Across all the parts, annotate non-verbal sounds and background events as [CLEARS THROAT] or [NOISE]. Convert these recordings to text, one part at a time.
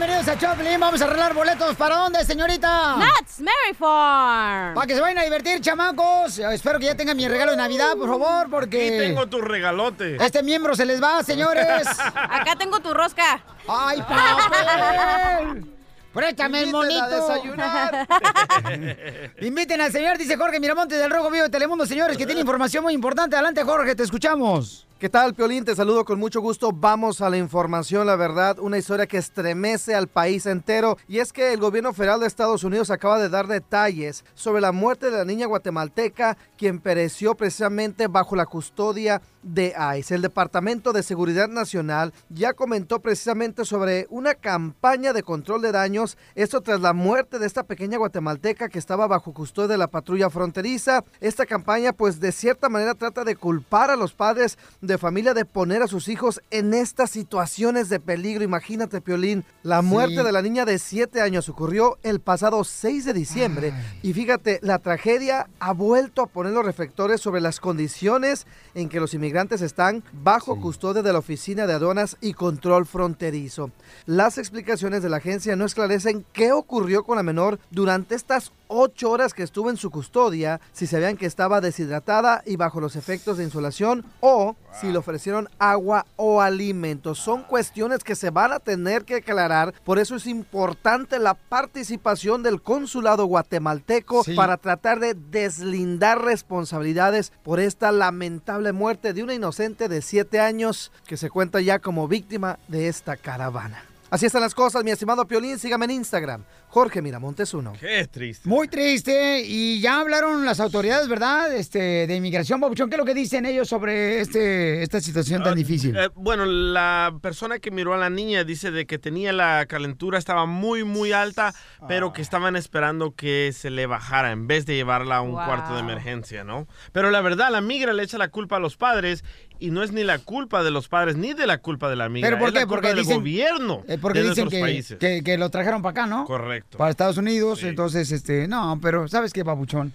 Bienvenidos a Choplin. Vamos a arreglar boletos. ¿Para dónde, señorita? That's Mary Farm. Para que se vayan a divertir, chamacos. Espero que ya tengan mi regalo de Navidad, por favor, porque... Aquí tengo tu regalote. Este miembro se les va, señores. [LAUGHS] Acá tengo tu rosca. ¡Ay, papel! [LAUGHS] Préstame el monito. [LAUGHS] Inviten al señor, dice Jorge Miramonte del Rojo Vivo de Telemundo, señores, que tiene información muy importante. Adelante, Jorge, te escuchamos. ¿Qué tal, Piolín? Te saludo con mucho gusto. Vamos a la información, la verdad, una historia que estremece al país entero. Y es que el gobierno federal de Estados Unidos acaba de dar detalles sobre la muerte de la niña guatemalteca, quien pereció precisamente bajo la custodia de ICE. El Departamento de Seguridad Nacional ya comentó precisamente sobre una campaña de control de daños, esto tras la muerte de esta pequeña guatemalteca que estaba bajo custodia de la patrulla fronteriza. Esta campaña pues de cierta manera trata de culpar a los padres de familia de poner a sus hijos en estas situaciones de peligro. Imagínate, Piolín, la muerte de la niña de 7 años ocurrió el pasado 6 de diciembre y fíjate, la tragedia ha vuelto a poner los reflectores sobre las condiciones en que los inmigrantes están bajo custodia de la Oficina de Aduanas y Control Fronterizo. Las explicaciones de la agencia no esclarecen qué ocurrió con la menor durante estas ocho horas que estuvo en su custodia, si sabían que estaba deshidratada y bajo los efectos de insolación o si le ofrecieron agua o alimentos. Son cuestiones que se van a tener que aclarar, por eso es importante la participación del consulado guatemalteco Sí. para tratar de deslindar responsabilidades por esta lamentable muerte de una inocente de siete años que se cuenta ya como víctima de esta caravana. Así están las cosas, mi estimado Piolín. Sígame en Instagram, Jorge Miramontes 1. Qué triste. Muy triste. Y ya hablaron las autoridades, ¿verdad? Este, de inmigración. ¿Qué es lo que dicen ellos sobre este, esta situación tan difícil? Eh, bueno, la persona que miró a la niña dice de que tenía la calentura, estaba muy, muy alta, pero que estaban esperando que se le bajara en vez de llevarla a un Wow. cuarto de emergencia, ¿no? Pero la verdad, la migra le echa la culpa a los padres y no es ni la culpa de los padres ni de la culpa de la migra. ¿Pero por es la qué? culpa Porque del dicen- gobierno Eh, porque de dicen nuestros que, países. que, que lo trajeron para acá, ¿no? Correcto. Para Estados Unidos. Entonces, este, no, pero ¿sabes qué, Papuchón?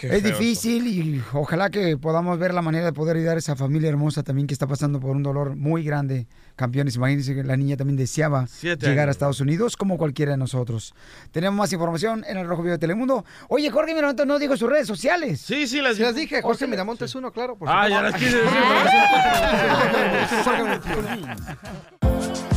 Qué Es feo difícil y ojalá que podamos ver la manera de poder ayudar a esa familia hermosa también que está pasando por un dolor muy grande. Campeones, imagínense que la niña también deseaba Siete llegar a. Estados Unidos como cualquiera de nosotros. Tenemos más información en el Rojo Vivo de Telemundo. Oye, Jorge Miramontes no dijo sus redes sociales. Sí, sí, las, las dije, Jorge Miramontes 1, claro. Por Ah, supuesto. ya las quise decir. [LAUGHS]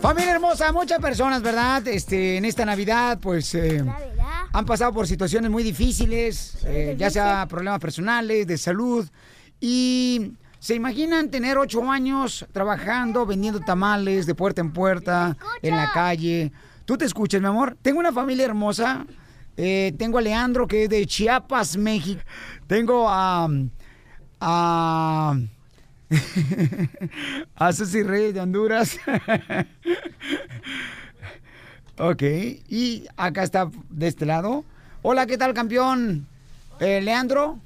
Familia hermosa, muchas personas, ¿verdad? Este, en esta Navidad, pues eh, han pasado por situaciones muy difíciles, eh, ya sea problemas personales, de salud, y se imaginan tener ocho años trabajando, vendiendo tamales de puerta en puerta, en la calle. ¿Tú te escuchas, mi amor? Tengo una familia hermosa. eh, tengo a Leandro, que es de Chiapas, México. Tengo a... a a Susy Reyes de Honduras. [LAUGHS] ok, y acá está de este lado. Hola, ¿qué tal, campeón? Eh, Leandro.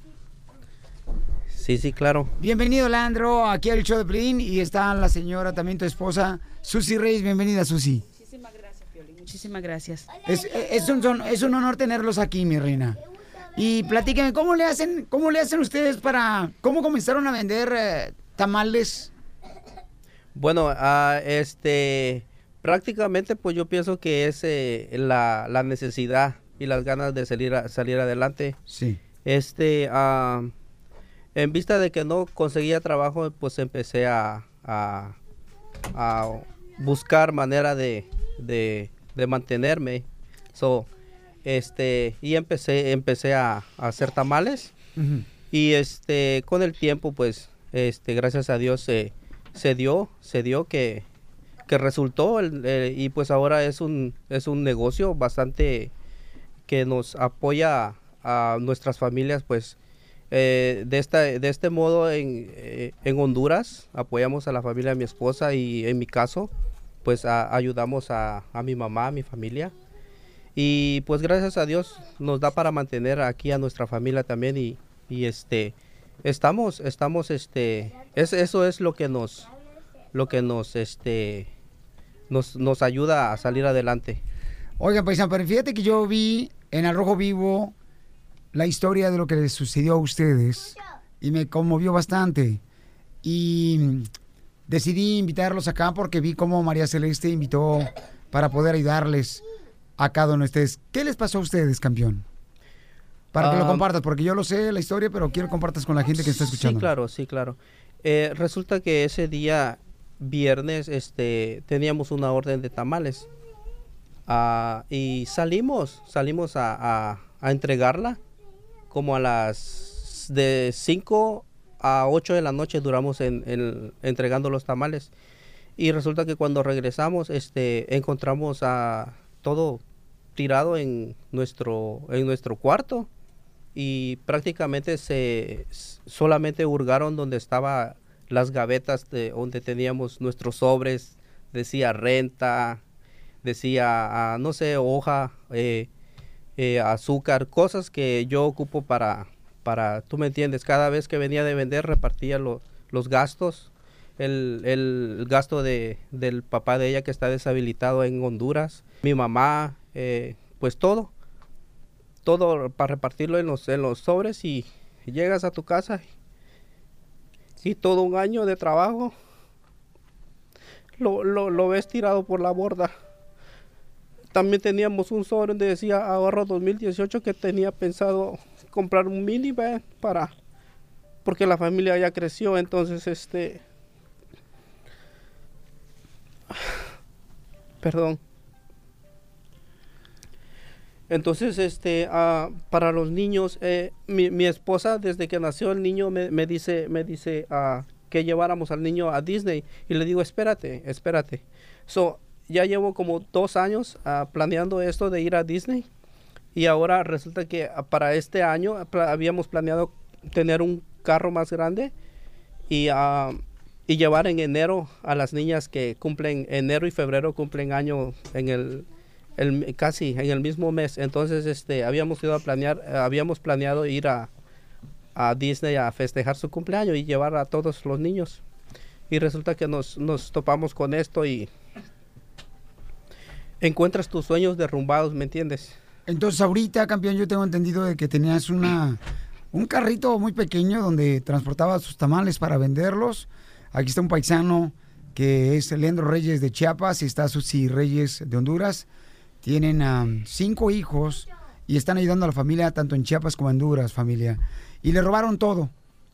Sí, sí, claro. Bienvenido, Leandro, aquí al show de Plin. Y está la señora, también tu esposa, Susy Reyes. Bienvenida, Susy. Muchísimas gracias, Piolín. Muchísimas gracias. Es, es un, son- es un honor tenerlos aquí, mi reina. Y platíqueme, ¿cómo le hacen, cómo le hacen ustedes para, cómo comenzaron a vender eh, tamales? Bueno, ah, este, prácticamente pues yo pienso que es eh, la, la necesidad y las ganas de salir, a- salir adelante. Sí. Este, ah, en vista de que no conseguía trabajo, pues empecé a, a, a buscar manera de, de, de mantenerme. So, este, y empecé, empecé a, a hacer tamales. Y este, con el tiempo, pues, este, gracias a Dios se, se dio, se dio que, que resultó y pues ahora es un, es un negocio bastante que nos apoya a nuestras familias, pues, eh, de, esta, de este modo en, eh, en Honduras apoyamos a la familia de mi esposa y en mi caso, pues ayudamos a, a mi mamá, a mi familia. Y pues gracias a Dios nos da para mantener aquí a nuestra familia también y, y este estamos estamos este es, eso es lo que nos lo que nos este nos, nos ayuda a salir adelante. Oigan, paisano, pero fíjate que yo vi en Al Rojo Vivo la historia de lo que les sucedió a ustedes y me conmovió bastante. Y decidí invitarlos acá porque vi cómo María Celeste invitó para poder ayudarles a cada uno de ustedes. ¿Qué les pasó a ustedes, campeón? Para que lo Ah, compartas, porque yo lo sé la historia, pero quiero que compartas con la gente que está escuchando. Sí, claro, sí, claro. Eh, resulta que ese día, viernes, este, teníamos una orden de tamales. Ah, y salimos, salimos a, a- a entregarla. Como a las de 5 a 8 de la noche duramos en, en- entregando los tamales. Y resulta que cuando regresamos, este, encontramos a todo tirado en nuestro, en nuestro cuarto y prácticamente se solamente hurgaron donde estaba las gavetas de donde teníamos nuestros sobres. Decía renta decía ah, no sé hoja eh, eh, azúcar cosas que yo ocupo para para tú me entiendes cada vez que venía de vender repartía lo- los gastos. El, el gasto de, del papá de ella que está deshabilitado en Honduras mi mamá eh, pues todo todo para repartirlo en los, en los sobres y llegas a tu casa y todo un año de trabajo lo, lo, lo ves tirado por la borda. También teníamos un sobre donde decía ahorro 2018 que tenía pensado comprar un minivan para porque la familia ya creció, entonces este [SIGHS] perdón. Entonces, este, ah, para los niños, eh, mi, mi esposa desde que nació el niño me, me dice, me dice ah, que lleváramos al niño a Disney y le digo, espérate, espérate. So, ya llevo como dos años ah, planeando esto de ir a Disney y ahora resulta que para este año pla- habíamos planeado tener un carro más grande y, y llevar en enero a las niñas que cumplen enero y febrero cumplen año en el, el- casi en el mismo mes entonces este habíamos ido a planear eh, habíamos planeado ir a, a Disney a festejar su cumpleaños y llevar a todos los niños y resulta que nos, nos topamos con esto y encuentras tus sueños derrumbados me entiendes Entonces ahorita, campeón, yo tengo entendido de que tenías una un carrito muy pequeño donde transportaba sus tamales para venderlos. Aquí está un paisano que es Leandro Reyes de Chiapas y está Susi Reyes de Honduras. Tienen am, cinco hijos y están ayudando a la familia tanto en Chiapas como en Honduras, familia. Y le robaron todo.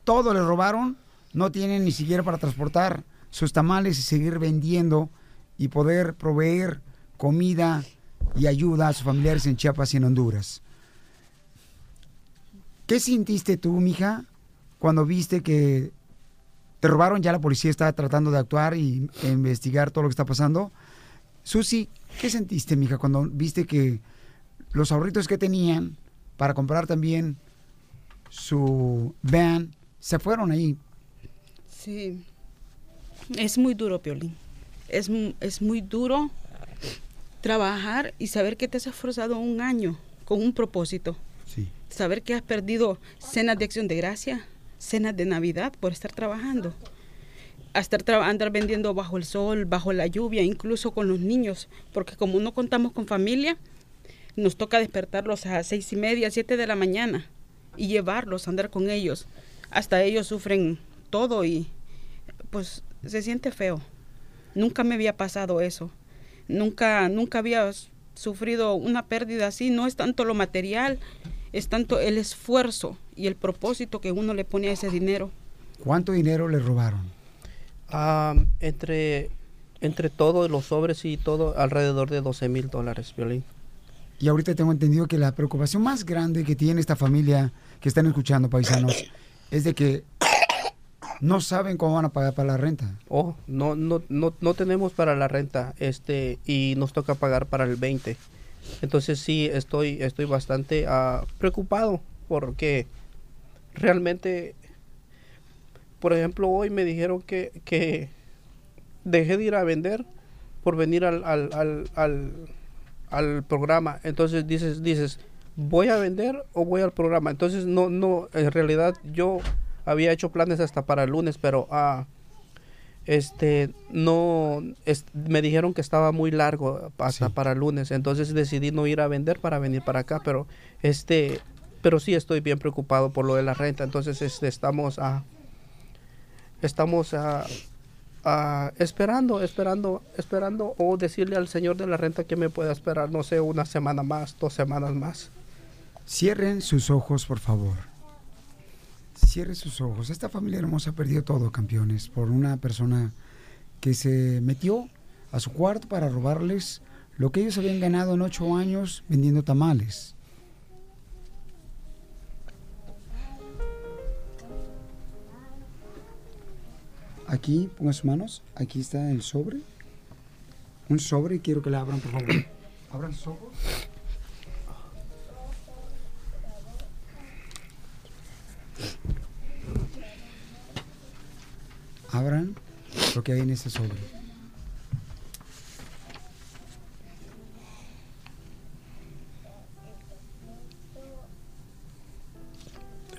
Todo le robaron. No tienen ni siquiera para transportar sus tamales y seguir vendiendo y poder proveer comida y ayuda a sus familiares en Chiapas y en Honduras. ¿Qué sintiste tú, mija, cuando viste que te robaron? Ya la policía está tratando de actuar y investigar todo lo que está pasando. Susi, ¿qué sentiste, mija, cuando viste que los ahorritos que tenían para comprar también su van se fueron ahí? Sí. Es muy duro, Piolín. Es, es muy duro trabajar y saber que te has esforzado un año con un propósito. Sí. Saber que has perdido cenas de acción de gracia, cenas de Navidad por estar trabajando. A estar andar vendiendo bajo el sol, bajo la lluvia, incluso con los niños. Porque como no contamos con familia, nos toca despertarlos a seis y media, siete de la mañana y llevarlos, andar con ellos. Hasta ellos sufren todo y pues se siente feo. Nunca me había pasado eso. Nunca, nunca había sufrido una pérdida así. No es tanto lo material, es tanto el esfuerzo y el propósito que uno le pone a ese dinero. ¿Cuánto dinero le robaron? Ah, entre entre todo los sobres y todo alrededor de 12 mil dólares violín Y ahorita tengo entendido que la preocupación más grande que tiene esta familia que están escuchando, paisanos, [COUGHS] es de que no saben cómo van a pagar para la renta. Oh, no, no, no, no tenemos para la renta, este, y nos toca pagar para el 20. Entonces sí, estoy, estoy bastante ah, preocupado porque realmente, por ejemplo, hoy me dijeron que, que dejé de ir a vender por venir al, al, al, al, al programa. Entonces dices, dices, voy a vender o voy al programa. Entonces no, no, en realidad yo había hecho planes hasta para el lunes, pero ah, este, no, me dijeron que estaba muy largo hasta para el lunes. Entonces decidí no ir a vender para venir para acá, pero este, pero sí estoy bien preocupado por lo de la renta. Entonces este, estamos a, estamos a esperando, esperando, esperando o decirle al señor de la renta que me pueda esperar, no sé, una semana más, dos semanas más. Cierren sus ojos, por favor. Cierren sus ojos. Esta familia hermosa perdió todo, campeones, por una persona que se metió a su cuarto para robarles lo que ellos habían ganado en ocho años vendiendo tamales. Aquí, ponga sus manos. Aquí está el sobre. Un sobre y quiero que la abran, por favor. Abran sus ojos. Abran lo que hay en ese sobre.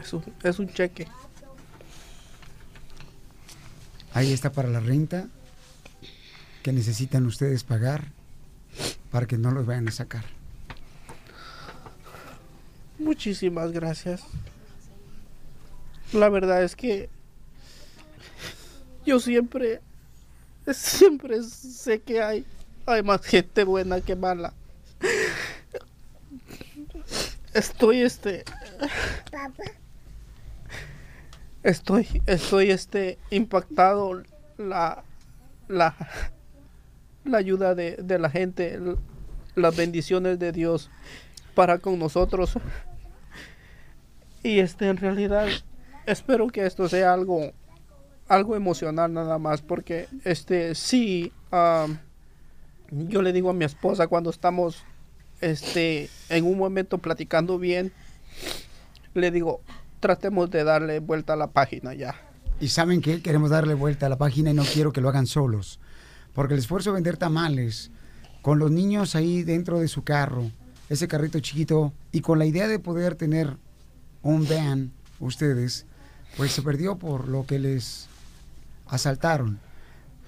Es un, es un cheque. Ahí está para la renta que necesitan ustedes pagar para que no los vayan a sacar. Muchísimas gracias. La verdad es que yo siempre, siempre sé que hay, hay más gente buena que mala. Estoy este. Estoy, estoy este impactado la, la, la ayuda de, de la gente, las bendiciones de Dios para con nosotros. Y este en realidad espero que esto sea algo algo emocional nada más porque este sí yo le digo a mi esposa cuando estamos este en un momento platicando bien le digo tratemos de darle vuelta a la página ya. Y saben que queremos darle vuelta a la página y no quiero que lo hagan solos. Porque el esfuerzo de vender tamales con los niños ahí dentro de su carro, ese carrito chiquito, y con la idea de poder tener un van, ustedes, pues se perdió por lo que les asaltaron.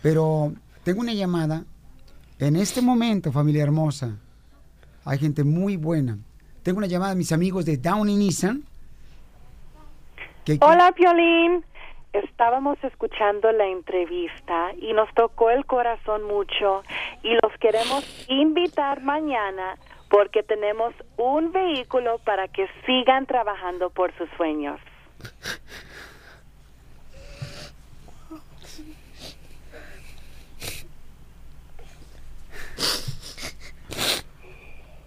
Pero tengo una llamada. En este momento, familia hermosa, hay gente muy buena. Tengo una llamada de mis amigos de Downey Nissan Hola, Piolín. Estábamos escuchando la entrevista y nos tocó el corazón mucho y los queremos invitar mañana porque tenemos un vehículo para que sigan trabajando por sus sueños.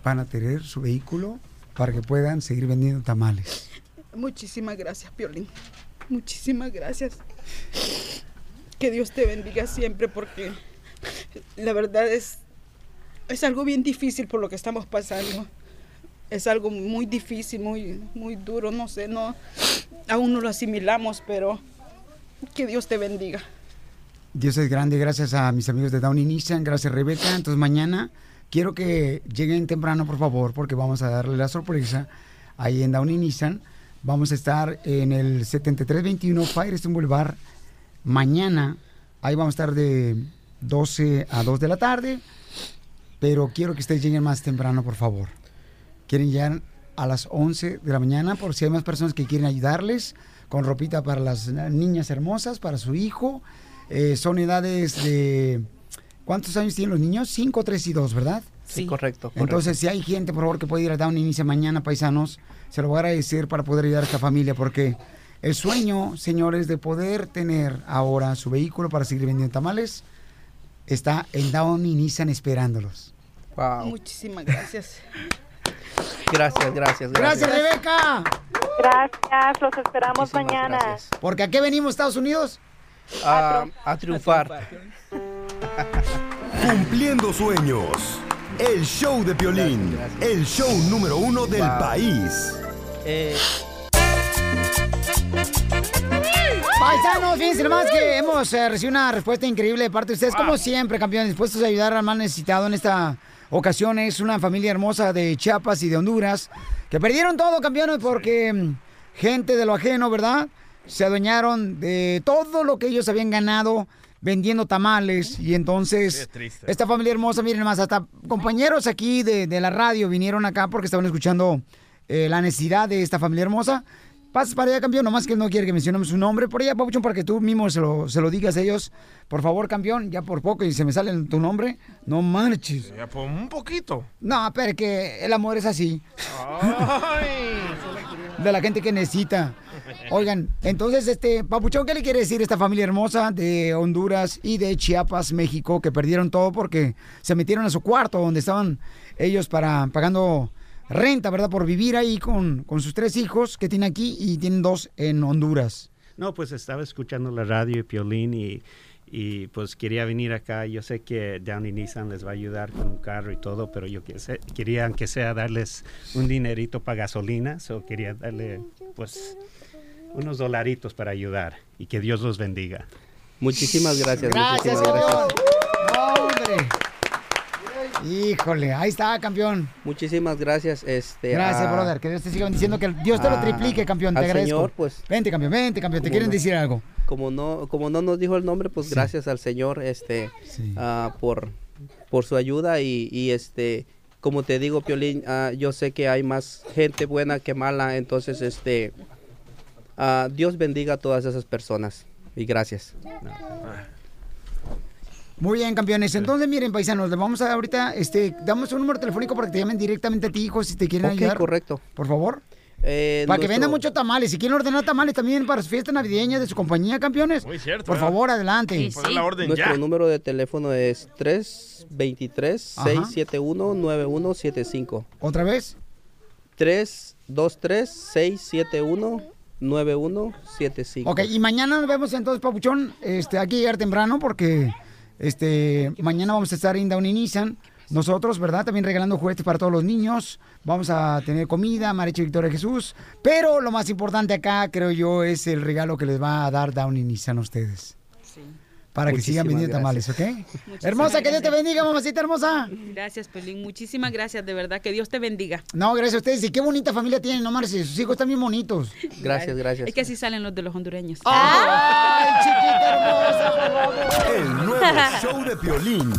Van a tener su vehículo para que puedan seguir vendiendo tamales. Muchísimas gracias, Piolín. Muchísimas gracias. Que Dios te bendiga siempre porque la verdad es, es algo bien difícil por lo que estamos pasando. Es algo muy difícil, muy, muy duro, no sé, no, aún no lo asimilamos, pero que Dios te bendiga. Dios es grande, gracias a mis amigos de Downey Nissan, gracias Rebeca. Entonces mañana quiero que lleguen temprano, por favor, porque vamos a darle la sorpresa ahí en Downey Nissan Vamos a estar en el 7321 Firestone Boulevard mañana. Ahí vamos a estar de 12 a 2 de la tarde. Pero quiero que ustedes lleguen más temprano, por favor. Quieren llegar a las 11 de la mañana por si hay más personas que quieren ayudarles con ropita para las niñas hermosas, para su hijo. Eh, son edades de... ¿Cuántos años tienen los niños? 5, 3 y 2, ¿verdad? Sí, correcto, Entonces, si hay gente, por favor, que puede ir a Down Inicia mañana, paisanos, se lo voy a agradecer para poder ayudar a esta familia, porque el sueño, señores, de poder tener ahora su vehículo para seguir vendiendo tamales, está en Down y Nissan esperándolos. Wow. Muchísimas gracias. Gracias, gracias, gracias. Gracias, Rebeca. Gracias, los esperamos mañana. Porque ¿a qué venimos, Estados Unidos? a, a triunfar. [LAUGHS] Cumpliendo sueños. El show de Piolín, el show número uno del país. Eh. Paisanos, fíjense nomás que hemos eh, recibido una respuesta increíble de parte de ustedes, como siempre, campeones, dispuestos a ayudar al más necesitado en esta ocasiones, una familia hermosa de Chiapas y de Honduras, que perdieron todo, campeones, porque mm, gente de lo ajeno, ¿verdad? Se adueñaron de todo lo que ellos habían ganado vendiendo tamales y entonces esta familia hermosa, miren más, hasta compañeros aquí de, de la radio vinieron acá porque estaban escuchando eh, la necesidad de esta familia hermosa. Pasas para allá, campeón, nomás que él no quiere que mencionemos su nombre. Por allá, Papuchón, para que tú mismo se lo, se lo digas a ellos. Por favor, campeón, ya por poco y se me sale tu nombre. No marches. Ya, pues, un poquito. No, pero que el amor es así. De la gente que necesita. [LAUGHS] Oigan, entonces, este, Papuchón, ¿qué le quiere decir a esta familia hermosa de Honduras y de Chiapas, México, que perdieron todo porque se metieron a su cuarto donde estaban ellos para pagando renta, ¿verdad? Por vivir ahí con, con sus tres hijos que tiene aquí y tienen dos en Honduras. No, pues estaba escuchando la radio y Piolín y, y pues quería venir acá. Yo sé que Downey Nissan les va a ayudar con un carro y todo, pero yo que sé- quería aunque sea darles un dinerito para gasolina, so quería darle pues unos dolaritos para ayudar y que Dios los bendiga. Muchísimas gracias. Gracias, muchísimas campeón. gracias. No, hombre. Híjole, ahí está, campeón. Muchísimas gracias. Este, Gracias, a- brother. Que Dios te siga bendiciendo, que Dios te lo triplique, campeón. Te al agradezco. Señor, pues. Vente, campeón, vente, campeón. Te quieren no- decir algo. Como no, como no nos dijo el nombre, pues gracias al Señor, este, ah, por, por su ayuda y, y, este, como te digo, Piolín, ah, yo sé que hay más gente buena que mala, entonces, este, ah, Dios bendiga a todas esas personas y gracias. Muy bien, campeones. Entonces, miren, paisanos, le vamos a ahorita, este, damos un número telefónico para que te llamen directamente a ti, hijo, si te quieren Ok, ayudar. correcto. Por favor. Eh, Para que vendan muchos tamales. Si quieren ordenar tamales también para su fiesta navideña de su compañía, campeones. Muy cierto, Por ¿eh? favor, adelante. Sí, Poner la orden Nuestro ya. número de teléfono es 323-671-9175. ¿Otra vez? 323-671-9175. Ok, y mañana nos vemos entonces, Papuchón. Este, hay que llegar temprano porque este, mañana vamos a estar en Downey Nissan. Nosotros, ¿verdad? También regalando juguetes para todos los niños. Vamos a tener comida, Marecho Victoria Jesús. Pero lo más importante acá, creo yo, es el regalo que les va a dar Downey Nissan a ustedes. Para que sigan vendiendo tamales, ¿ok? [LAUGHS] Muchísimas hermosa, que Dios te bendiga, mamacita hermosa. Gracias, Pelín. Muchísimas gracias, de verdad. Que Dios te bendiga. No, gracias a ustedes. Y qué bonita familia tienen, no marches. Sus hijos están bien bonitos. Gracias, gracias. Es que así salen los de los hondureños. ¡Ay, chiquita hermosa! El nuevo show de Piolín.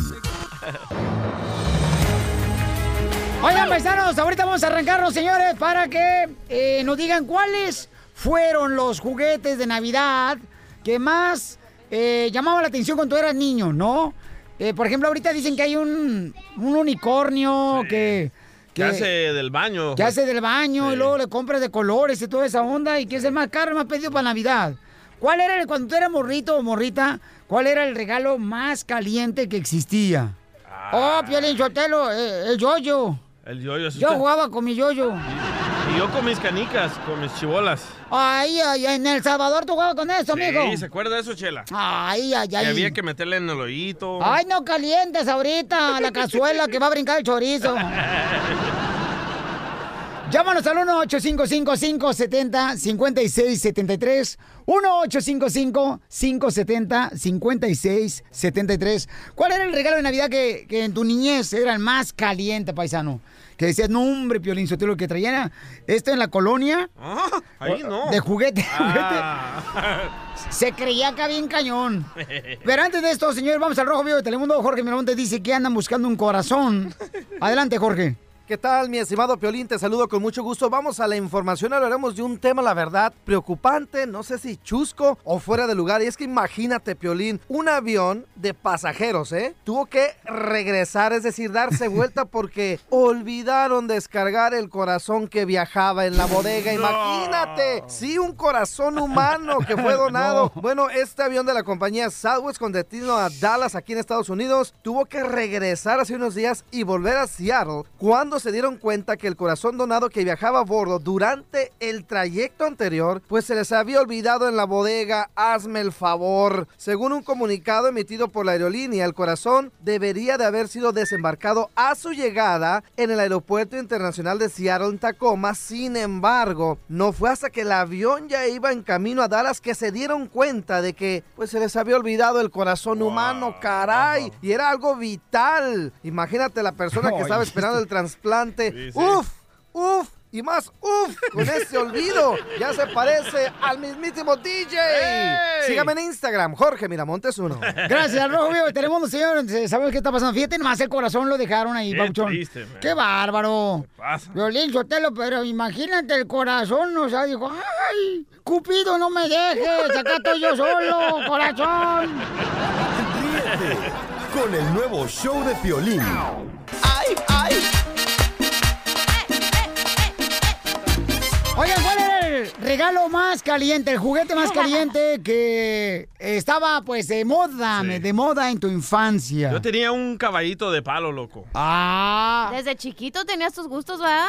Oigan, paisanos, ahorita vamos a arrancarnos, señores, para que eh, nos digan cuáles fueron los juguetes de Navidad que más eh, llamaban la atención cuando eras niño, ¿no? Eh, por ejemplo, ahorita dicen que hay un, un unicornio que, ¿Qué hace del baño? que hace del baño y luego le compras de colores y toda esa onda y que es el más caro, el más pedido para Navidad. ¿Cuál era, el, cuando tú eras morrito o morrita, cuál era el regalo más caliente que existía? Oh, Piolín Sotelo, eh, el yoyo. El yoyo. sí Yo está- jugaba con mi yoyo. Y yo con mis canicas, con mis chibolas. Ay, ay, en El Salvador tú jugabas con eso, amigo. Sí, ¿se acuerda de eso, Chela? Ay, ay, Que ay. había que meterle en el oído. Ay, no calientes ahorita la cazuela que va a brincar el chorizo. [LAUGHS] Llámanos al 1-855-570-5673. 1-855-570-5673. ¿Cuál era el regalo de Navidad que, que en tu niñez era el más caliente, paisano? Que decías, no, hombre, Piolín Sotelo, que traían esto en la colonia. Ah, ahí no. De juguete, Ah. Se creía acá bien cañón. Pero antes de esto, señor, vamos al Rojo Vivo de Telemundo. Jorge Miramontes dice que andan buscando un corazón. Adelante, Jorge. ¿Qué tal, mi estimado Piolín? Te saludo con mucho gusto. Vamos a la información. Hablaremos de un tema, la verdad, preocupante, no sé si chusco o fuera de lugar. Y es que imagínate, Piolín, un avión de pasajeros, ¿eh? Tuvo que regresar, es decir, darse [LAUGHS] vuelta porque olvidaron descargar el corazón que viajaba en la bodega. Imagínate, sí, un corazón humano que fue [LAUGHS] donado. Bueno, este avión de la compañía Southwest con destino a Dallas, aquí en Estados Unidos, tuvo que regresar hace unos días y volver a Seattle cuando se dieron cuenta que el corazón donado que viajaba a bordo durante el trayecto anterior, pues se les había olvidado en la bodega. Hazme el favor. Según un comunicado emitido por la aerolínea, el corazón debería de haber sido desembarcado a su llegada en el aeropuerto internacional de Seattle en Tacoma. Sin embargo, no fue hasta que el avión ya iba en camino a Dallas que se dieron cuenta de que pues se les había olvidado el corazón humano, caray, y era algo vital. Imagínate la persona que [LAUGHS] estaba esperando el trasplante. Sí, sí. Uf, uf. Y más, uf, con ese olvido, ya se parece al mismísimo DJ. Sígame en Instagram, Jorge Miramontes uno. Gracias, al Rojo Vivo Telemundo, señor. ¿Sabes qué está pasando? Fíjate, nomás el corazón lo dejaron ahí, Qué man. Qué bárbaro. pasa? Violín Sotelo, pero imagínate el corazón, o sea, dijo, ¡ay! Cupido, no me dejes, acá estoy yo solo, corazón. Ríete con el nuevo show de Piolín. ¡Ay, ay! El regalo más caliente, el juguete más [LAUGHS] caliente que estaba, pues, de moda, de moda en tu infancia? Yo tenía un caballito de palo, loco. Ah. Desde chiquito tenías tus gustos, ¿verdad?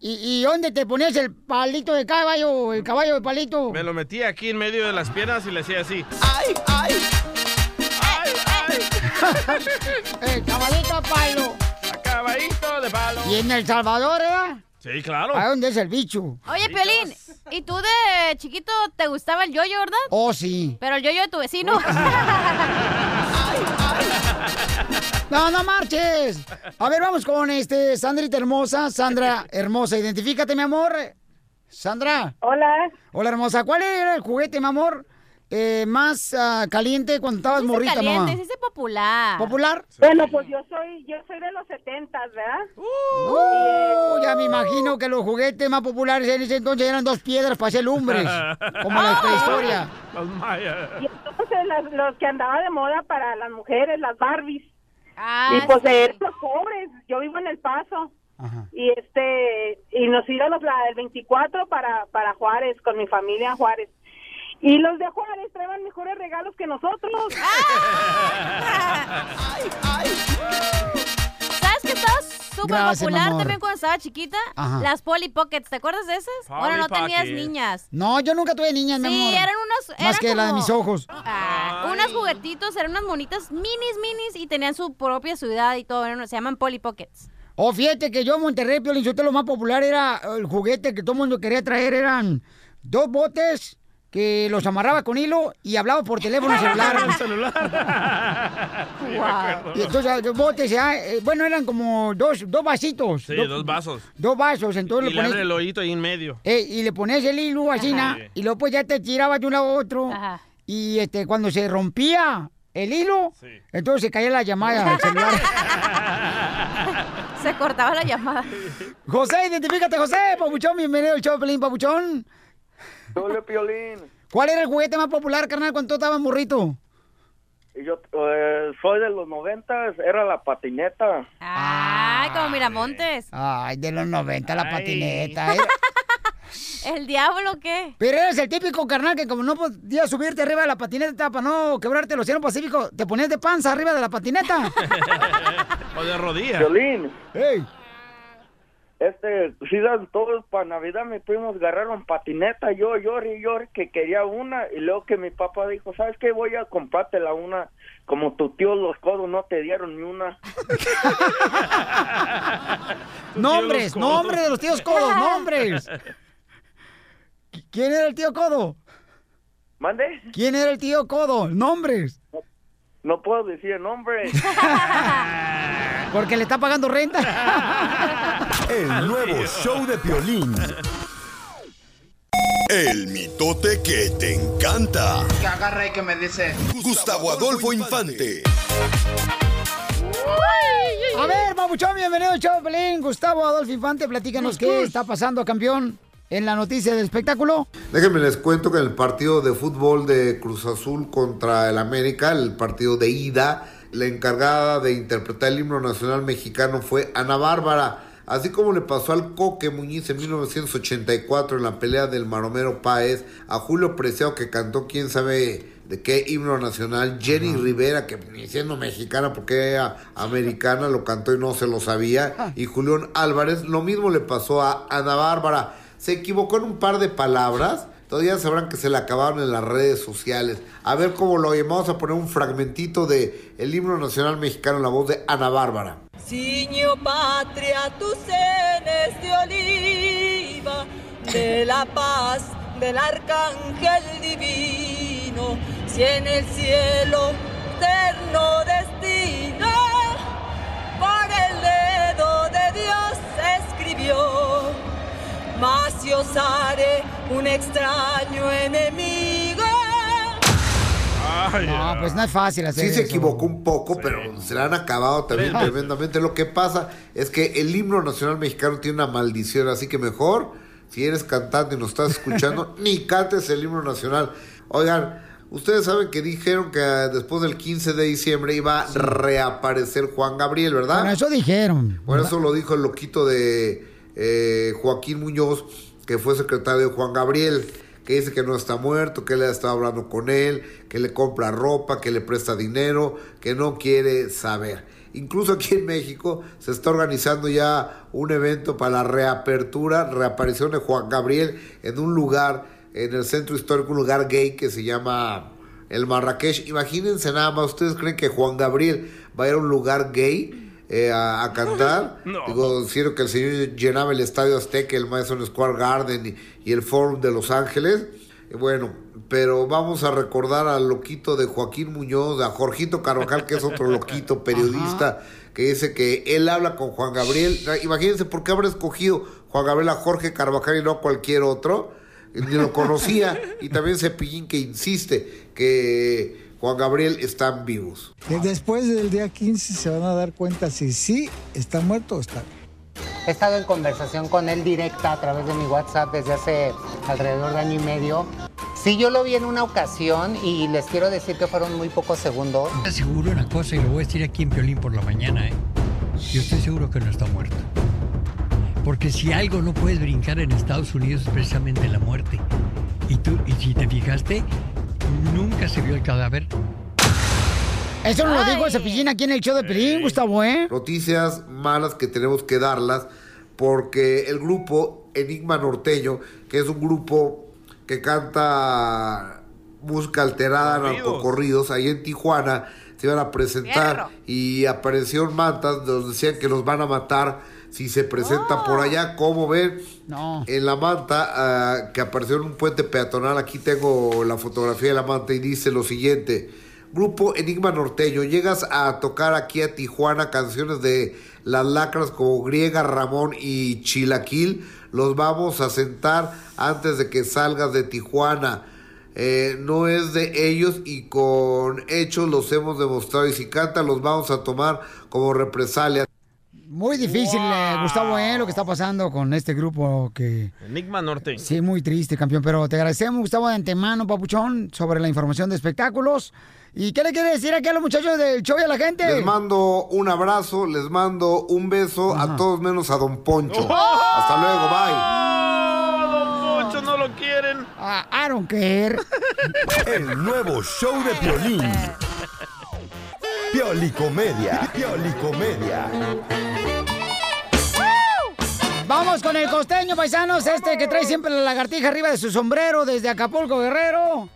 ¿Y, y dónde te ponías el palito de caballo, el caballo de palito? Me lo metía aquí en medio de las piernas y le hacía así. ¡Ay, ay! [LAUGHS] el caballito de palo. Caballito de palo. Y en El Salvador, ¿eh? Sí, claro. ¿A dónde es el bicho? Oye, Piolín, ¿y tú de chiquito te gustaba el yoyo, verdad? Oh, sí. Pero el yoyo de tu vecino. No, no marches. A ver, vamos con este Sandrita hermosa. Sandra hermosa, identifícate, mi amor. Sandra. Hola. Hola, hermosa. ¿Cuál era el juguete, mi amor, eh, más ah, caliente cuando estabas Dice morrita, caliente, mamá? dice popular. ¿Popular? Bueno, pues yo soy, yo soy de los setentas, ¿verdad? Uh, ya me imagino que los juguetes más populares en ese entonces eran dos piedras para hacer lumbres, [LAUGHS] como la prehistoria. Los mayas. Y entonces las- los que andaba de moda para las mujeres, las Barbies. Ah, y pues sí. de los pobres, yo vivo en El Paso. Y este y nos íbamos la, el 24 para para Juárez con mi familia a Juárez. Y los de Juárez traían mejores regalos que nosotros. [LAUGHS] ¿Sabes qué estaba súper Gracias, popular amor. también cuando estaba chiquita? Ajá. Las Polly Pockets, ¿te acuerdas de esas? Polly bueno, no tenías Pocket. niñas. No, yo nunca tuve niñas, mi Sí, eran unos... Más eran que la de mis ojos. Ah, unos juguetitos, eran unas monitas minis, minis y tenían su propia ciudad y todo. eran- se llaman Polly Pockets. Oh, fíjate que yo en Monterrey, Piolín, Sotelo, lo más popular era el juguete que todo el mundo quería traer, eran dos botes que los amarraba con hilo y hablaba por teléfono celular. [LAUGHS] Y entonces los botes, ah, eh, bueno, eran como dos, dos vasitos. Sí, dos, dos vasos. dos vasos, entonces Y le pones, el hoyito ahí en medio. eh, y le pones el hilo así, Ajá. y luego pues ya te tirabas de un lado a otro. Y este, cuando se rompía el hilo, entonces se caía la llamada del celular. [LAUGHS] Se cortaba la llamada. José, identifícate, José, Papuchón, bienvenido al show Pelín, Papuchón. Hola, Piolín. ¿Cuál era el juguete más popular, carnal, cuando tú estabas morrito? Y Yo eh, soy de los noventas, era la patineta. Ay, como Miramontes. Ay, de los 90, la patineta. [LAUGHS] Era- ¿El diablo qué? Pero eres el típico carnal que como no podías subirte arriba de la patineta para no quebrarte el océano Pacífico, te ponías de panza arriba de la patineta. [LAUGHS] [LAUGHS] O de rodillas. Piolín. Hey. Este, sí, dan todos para Navidad mis primos agarraron patineta, yo lloré y lloré que quería una y luego que mi papá dijo, ¿sabes qué? Voy a comprártela una, como tu tío los codos no te dieron ni una. [LAUGHS] nombres, nombres de los tíos codos, nombres. [LAUGHS] ¿Quién era el tío codo? ¿Mande? ¿Quién era el tío codo? Nombres. No puedo decir el nombre. [LAUGHS] Porque le está pagando renta. [LAUGHS] El nuevo show de Piolín. El mitote que te encanta. Que agarra y que me dice. Gustavo Adolfo Infante. A ver, Papuchón, bienvenido al show de Pelín. Gustavo Adolfo Infante, platícanos qué está pasando, campeón, en la noticia del espectáculo. Déjenme les cuento que en el partido de fútbol de Cruz Azul contra el América, el partido de ida, la encargada de interpretar el himno nacional mexicano fue Ana Bárbara. Así como le pasó al Coque Muñiz en 1984 en la pelea del Maromero Páez, a Julio Preciado que cantó quién sabe de qué himno nacional, Jenny Rivera que ni siendo mexicana porque era americana lo cantó y no se lo sabía, y Julián Álvarez, lo mismo le pasó a Ana Bárbara, se equivocó en un par de palabras, todavía sabrán que se le acabaron en las redes sociales. A ver cómo lo oyen, vamos a poner un fragmentito de el himno nacional mexicano en la voz de Ana Bárbara. Ciño patria, tus senes de oliva, de la paz del arcángel divino, si en el cielo eterno destino, por el dedo de Dios escribió, mas yo un extraño enemigo. No, pues no es fácil hacer Sí se eso. equivocó un poco, pero se le han acabado también Sí. tremendamente. Lo que pasa es que el himno nacional mexicano tiene una maldición, así que mejor, si eres cantante y nos estás escuchando, [LAUGHS] ni cantes el himno nacional. Oigan, ustedes saben que dijeron que después del 15 de diciembre iba a reaparecer Juan Gabriel, ¿verdad? Bueno, eso dijeron. Bueno, eso lo dijo el loquito de eh, Joaquín Muñoz, que fue secretario de Juan Gabriel, que dice que no está muerto, que él ha estado hablando con él, que le compra ropa, que le presta dinero, que no quiere saber. Incluso aquí en México se está organizando ya un evento para la reapertura, reaparición de Juan Gabriel en un lugar, en el centro histórico, un lugar gay que se llama el Marrakech. Imagínense nada más, ¿ustedes creen que Juan Gabriel va a ir a un lugar gay? Eh, a, a cantar. [LAUGHS] Digo, quiero que el señor llenaba el Estadio Azteca, el Madison Square Garden y, y el Forum de Los Ángeles. Eh, Bueno, pero vamos a recordar al loquito de Joaquín Muñoz, a Jorgito Carvajal, que es otro [LAUGHS] loquito periodista, que dice que él habla con Juan Gabriel. Ah, Imagínense por qué habrá escogido Juan Gabriel a Jorge Carvajal y no a cualquier otro. Ni lo conocía. [LAUGHS] y también Cepillín que insiste que Juan Gabriel están vivos. Después del día 15 se van a dar cuenta si sí está muerto o está. He estado en conversación con él directa a través de mi WhatsApp desde hace alrededor de año y medio. Sí, yo lo vi en una ocasión y les quiero decir que fueron muy pocos segundos. Te aseguro una cosa y lo voy a decir aquí en Piolín por la mañana, ¿eh? Yo estoy seguro que no está muerto. Porque si algo no puedes brincar en Estados Unidos es precisamente la muerte. Y tú, y si te fijaste, nunca se vio el cadáver. Eso nos lo dijo cepillín aquí en el show de Pelín, Gustavo, ¿eh? Noticias malas que tenemos que darlas porque el grupo Enigma Norteño, que es un grupo que canta música alterada, narcocorridos, ahí en Tijuana, se iban a presentar y aparecieron mantas donde decían que los van a matar si se presentan por allá. ¿Cómo ven? No. En la manta ah, que apareció en un puente peatonal, aquí tengo la fotografía de la manta y dice lo siguiente. Grupo Enigma Norteño, llegas a tocar aquí a Tijuana canciones de las lacras como Griega, Ramón y Chilaquil. Los vamos a sentar antes de que salgas de Tijuana. Eh, no es de ellos y con hechos los hemos demostrado. Y si cantan, los vamos a tomar como represalia. Muy difícil, eh, Gustavo, ¿eh? Lo que está pasando con este grupo que... Enigma Norte. Sí, muy triste, campeón. Pero te agradecemos, Gustavo, de antemano, papuchón, sobre la información de espectáculos. ¿Y qué le quiere decir aquí a los muchachos del show y a la gente? Les mando un abrazo, les mando un beso a todos menos a Don Poncho. Hasta luego, bye. Don Poncho no lo quieren. I don't care. [LAUGHS] El nuevo show de Piolín. [LAUGHS] Piolicomedia. Piolicomedia. Vamos con el costeño, paisanos, este que trae siempre la lagartija arriba de su sombrero desde Acapulco, Guerrero.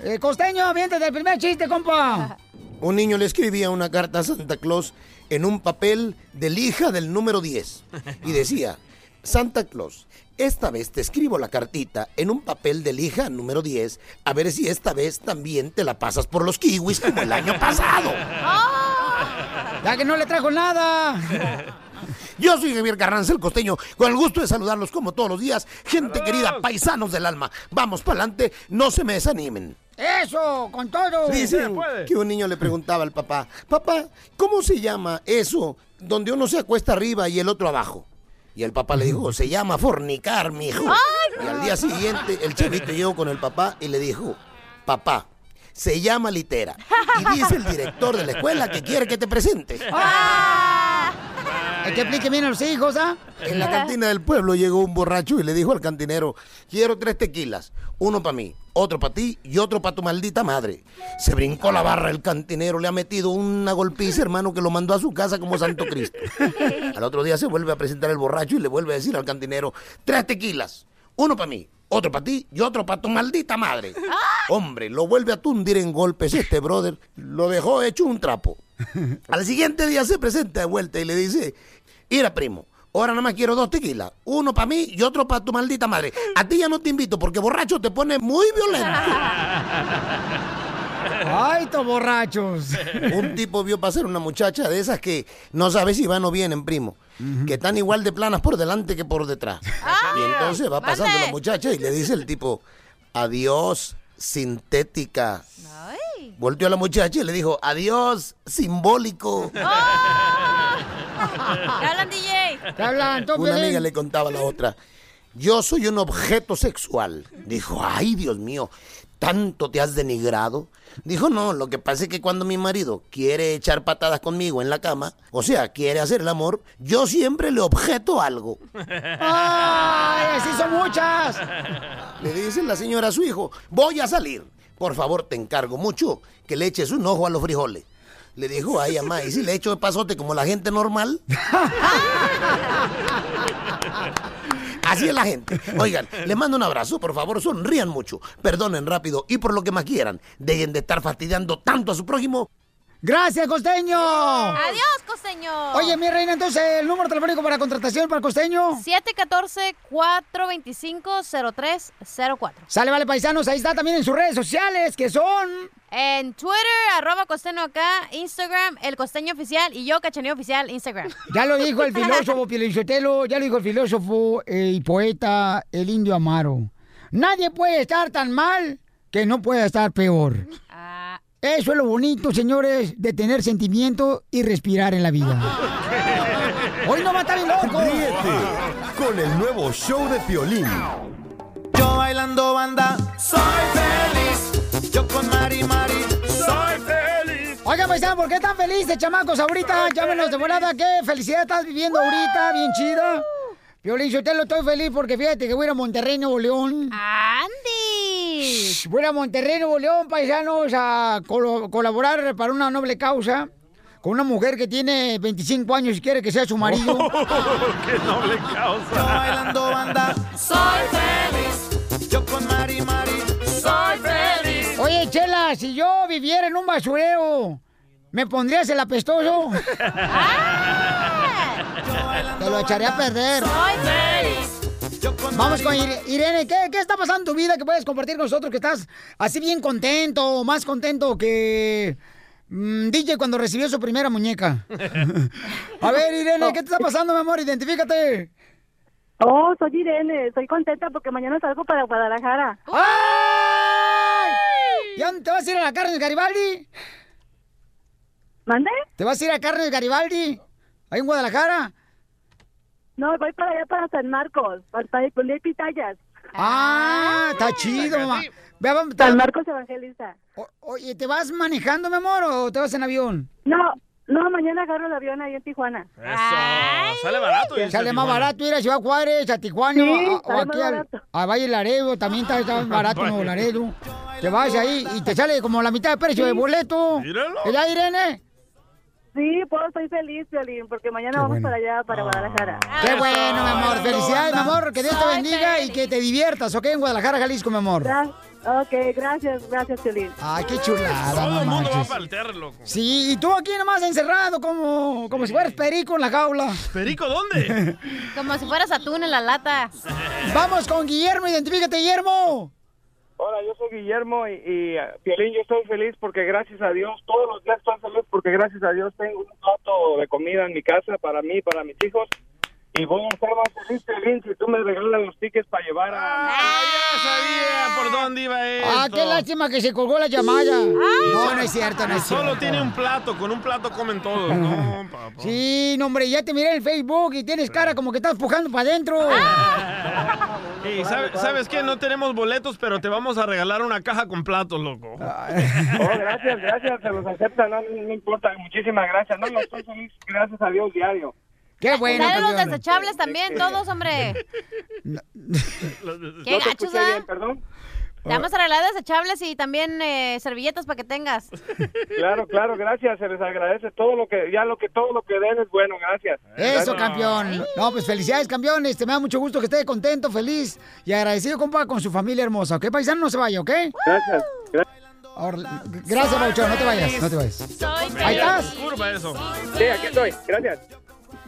Eh, costeño, aviéntate el primer chiste, compa. Un niño le escribía una carta a Santa Claus en un papel de lija del número 10 y decía, Santa Claus, esta vez te escribo la cartita en un papel de lija número 10 a ver si esta vez también te la pasas por los kiwis como el año pasado. Ya que no le trajo nada. [LAUGHS] Yo soy Javier Carranza, el costeño, con el gusto de saludarlos como todos los días. Gente querida, paisanos del alma, vamos para adelante, no se me desanimen. Eso, con todo. Dicen que un niño le preguntaba al papá, papá, ¿cómo se llama eso donde uno se acuesta arriba y el otro abajo? Y el papá le dijo, se llama fornicar, mijo. Y al día siguiente el chavito llegó con el papá y le dijo, papá, se llama litera. Y dice el director de la escuela que quiere que te presente. [LAUGHS] Hay que explique bien a los hijos, ¿ah? En la cantina del pueblo llegó un borracho y le dijo al cantinero, quiero tres tequilas, uno para mí, otro para ti y otro para tu maldita madre. Se brincó la barra el cantinero, le ha metido una golpiza, hermano, que lo mandó a su casa como Santo Cristo. Al otro día se vuelve a presentar el borracho y le vuelve a decir al cantinero, tres tequilas, uno para mí, otro para ti y otro para tu maldita madre. Hombre, lo vuelve a tundir en golpes este brother, lo dejó hecho un trapo. Al siguiente día se presenta de vuelta y le dice, mira primo, ahora nada más quiero dos tequilas, uno para mí y otro para tu maldita madre. A ti ya no te invito porque borracho te pone muy violento. [LAUGHS] ¡Ay, estos borrachos! Un tipo vio pasar una muchacha de esas que no sabe si van o vienen, primo. Que están igual de planas por delante que por detrás. y entonces va pasando mande. la muchacha y le dice el tipo, adiós, sintética. Volteó a la muchacha y le dijo, adiós, simbólico. ¿Qué hablan, DJ? ¿Qué hablan? ¿Tú, Una amiga le contaba a la otra, yo soy un objeto sexual. Dijo, ay Dios mío, ¿tanto te has denigrado? Dijo, no, lo que pasa es que cuando mi marido quiere echar patadas conmigo en la cama, o sea, quiere hacer el amor, yo siempre le objeto algo. ¡Ay, así son muchas! Le dice la señora a su hijo, voy a salir. Por favor, te encargo mucho que le eches un ojo a los frijoles. Le dijo, ay, mamá, ¿y si le echo de pasote como la gente normal? [LAUGHS] Así es la gente. Oigan, les mando un abrazo, por favor, sonrían mucho, perdonen rápido y por lo que más quieran, dejen de estar fastidiando tanto a su prójimo. ¡Gracias, costeño! Adiós, costeño. Oye, mi reina, entonces, el número telefónico para contratación para el costeño. 714-425-0304. Sale, vale, paisanos. Ahí está también en sus redes sociales, que son... En Twitter, arroba costeño acá, Instagram, el costeño oficial y yo, cachaneo oficial, Instagram. [LAUGHS] Ya lo dijo el filósofo [LAUGHS] Pielichotelo, ya lo dijo el filósofo eh, y poeta, el indio Amaro. Nadie puede estar tan mal que no pueda estar peor. Ah. Eso es lo bonito, señores, de tener sentimiento y respirar en la vida. [LAUGHS] Hoy no mata bien loco. Ríete con el nuevo show de Piolín. Yo bailando banda, soy feliz. Yo con Mari Mari, soy feliz. Oigan, paisano, ¿por qué tan felices, chamacos, ahorita? Llámenos de volada. ¿Qué felicidad estás viviendo ahorita? Bien chida. Violín, yo te lo estoy feliz porque fíjate que voy a ir a Monterrey, Nuevo León. ¡Andy! Voy a Monterrey, Nuevo León, paisanos, a colaborar para una noble causa con una mujer que tiene 25 años y quiere que sea su marido. [LAUGHS] ¡Qué noble causa! Yo bailando banda, soy feliz. Yo con Mari Mari, soy feliz. Oye, Chela, si yo viviera en un basurero, ¿me pondrías el apestoso? [LAUGHS] Te lo echaré a perder. Vamos con Ire- Irene. ¿Qué, qué está pasando en tu vida que puedes compartir con nosotros? Que estás así bien contento, más contento que mm, DJ cuando recibió su primera muñeca. [LAUGHS] A ver, Irene, ¿qué te está pasando, mi amor? Identifícate. Oh, soy Irene, estoy contenta porque mañana salgo para Guadalajara. ¡Ay! ¿Y a dónde te vas a ir a la carne de Garibaldi? ¿Mande? ¿Te vas a ir a carne de Garibaldi? ¿Ahí en Guadalajara? No, voy para allá, para San Marcos, para y Pitayas. Ah, está chido, mamá. Ve, vamos, te- San Marcos Evangelista. O- Oye, ¿te vas manejando, mi amor, o te vas en avión? No, no, mañana agarro el avión ahí en Tijuana. Eso. Sale barato. Sale más Tijuana. barato ir a Ciudad Juárez, a Tijuana, Sí, a- o aquí al- a Valle Laredo, también está, está más [LAUGHS] barato Nuevo Laredo. Te vas ahí y te sale como la mitad de precio Sí. de boleto. Míralo. ¿Ya, Irene? Sí, pues estoy feliz, Violín, porque mañana Qué vamos bueno. para allá, para Guadalajara. Qué bueno, mi amor. Felicidades, mi amor. Que Dios te bendiga y que te diviertas, ¿ok? En Guadalajara, Jalisco, mi amor. Ok, gracias, gracias, Violín. Ay, qué chulada, Todo no el mundo va el terre, loco. Sí, y tú aquí nomás encerrado como, como si fueras perico en la jaula. ¿Perico dónde? [LAUGHS] Como si fueras atún en la lata. Vamos con Guillermo, identifícate, Guillermo. Hola, yo soy Guillermo y, y Piolín, yo estoy feliz porque gracias a Dios, todos los días estoy feliz porque gracias a Dios tengo un plato de comida en mi casa para mí, para mis hijos. Y voy a estar más feliz, Piolín, si tú me regalas los tickets para llevar a... Ah, ya sabía por dónde iba esto. Ah, qué lástima que se colgó la llamada. No, no es cierto, no es cierto. Solo tiene un plato, con un plato comen todos. No, papá. [LAUGHS] Sí, no, hombre, ya te miré en el Facebook y tienes cara como que estás pujando para adentro. [LAUGHS] Ey, ¿sabe- ¿Sabes qué? No tenemos boletos, pero te vamos a regalar una caja con platos, loco. [LAUGHS] Oh, gracias, gracias, se los aceptan, no, no, no importa, muchísimas gracias. No, no, estoy feliz, gracias a Dios, diario. Qué bueno. Dale los desechables también, todos, hombre. [LAUGHS] Qué gachos, ¿ah? perdón. Te vamos a regalar desechables y también eh, servilletas para que tengas. [LAUGHS] Claro, claro, gracias, se les agradece todo lo que, ya lo que, todo lo que den es bueno, gracias. Eso, Gracias. campeón. No, pues felicidades, campeón. Este, me da mucho gusto que esté contento, feliz y agradecido, compa, con su familia hermosa. ¿Ok, paisano? No se vaya, ¿ok? Gracias. Ahora, gracias. No te vayas, no te vayas. Ahí estás. Curva eso. Sí, aquí estoy, gracias.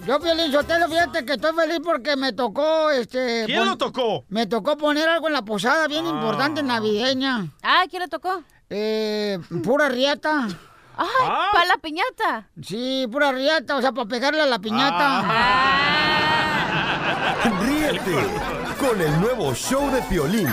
Yo, Piolín Sotelo, fíjate que estoy feliz porque me tocó, este... ¿Quién lo tocó? Me tocó poner algo en la posada bien importante navideña. Ah, ¿quién le tocó? Eh, pura riata. Ay, para la piñata. Sí, pura riata, o sea, para pegarle a la piñata. Ah. [LAUGHS] Ríete con el nuevo show de Piolín.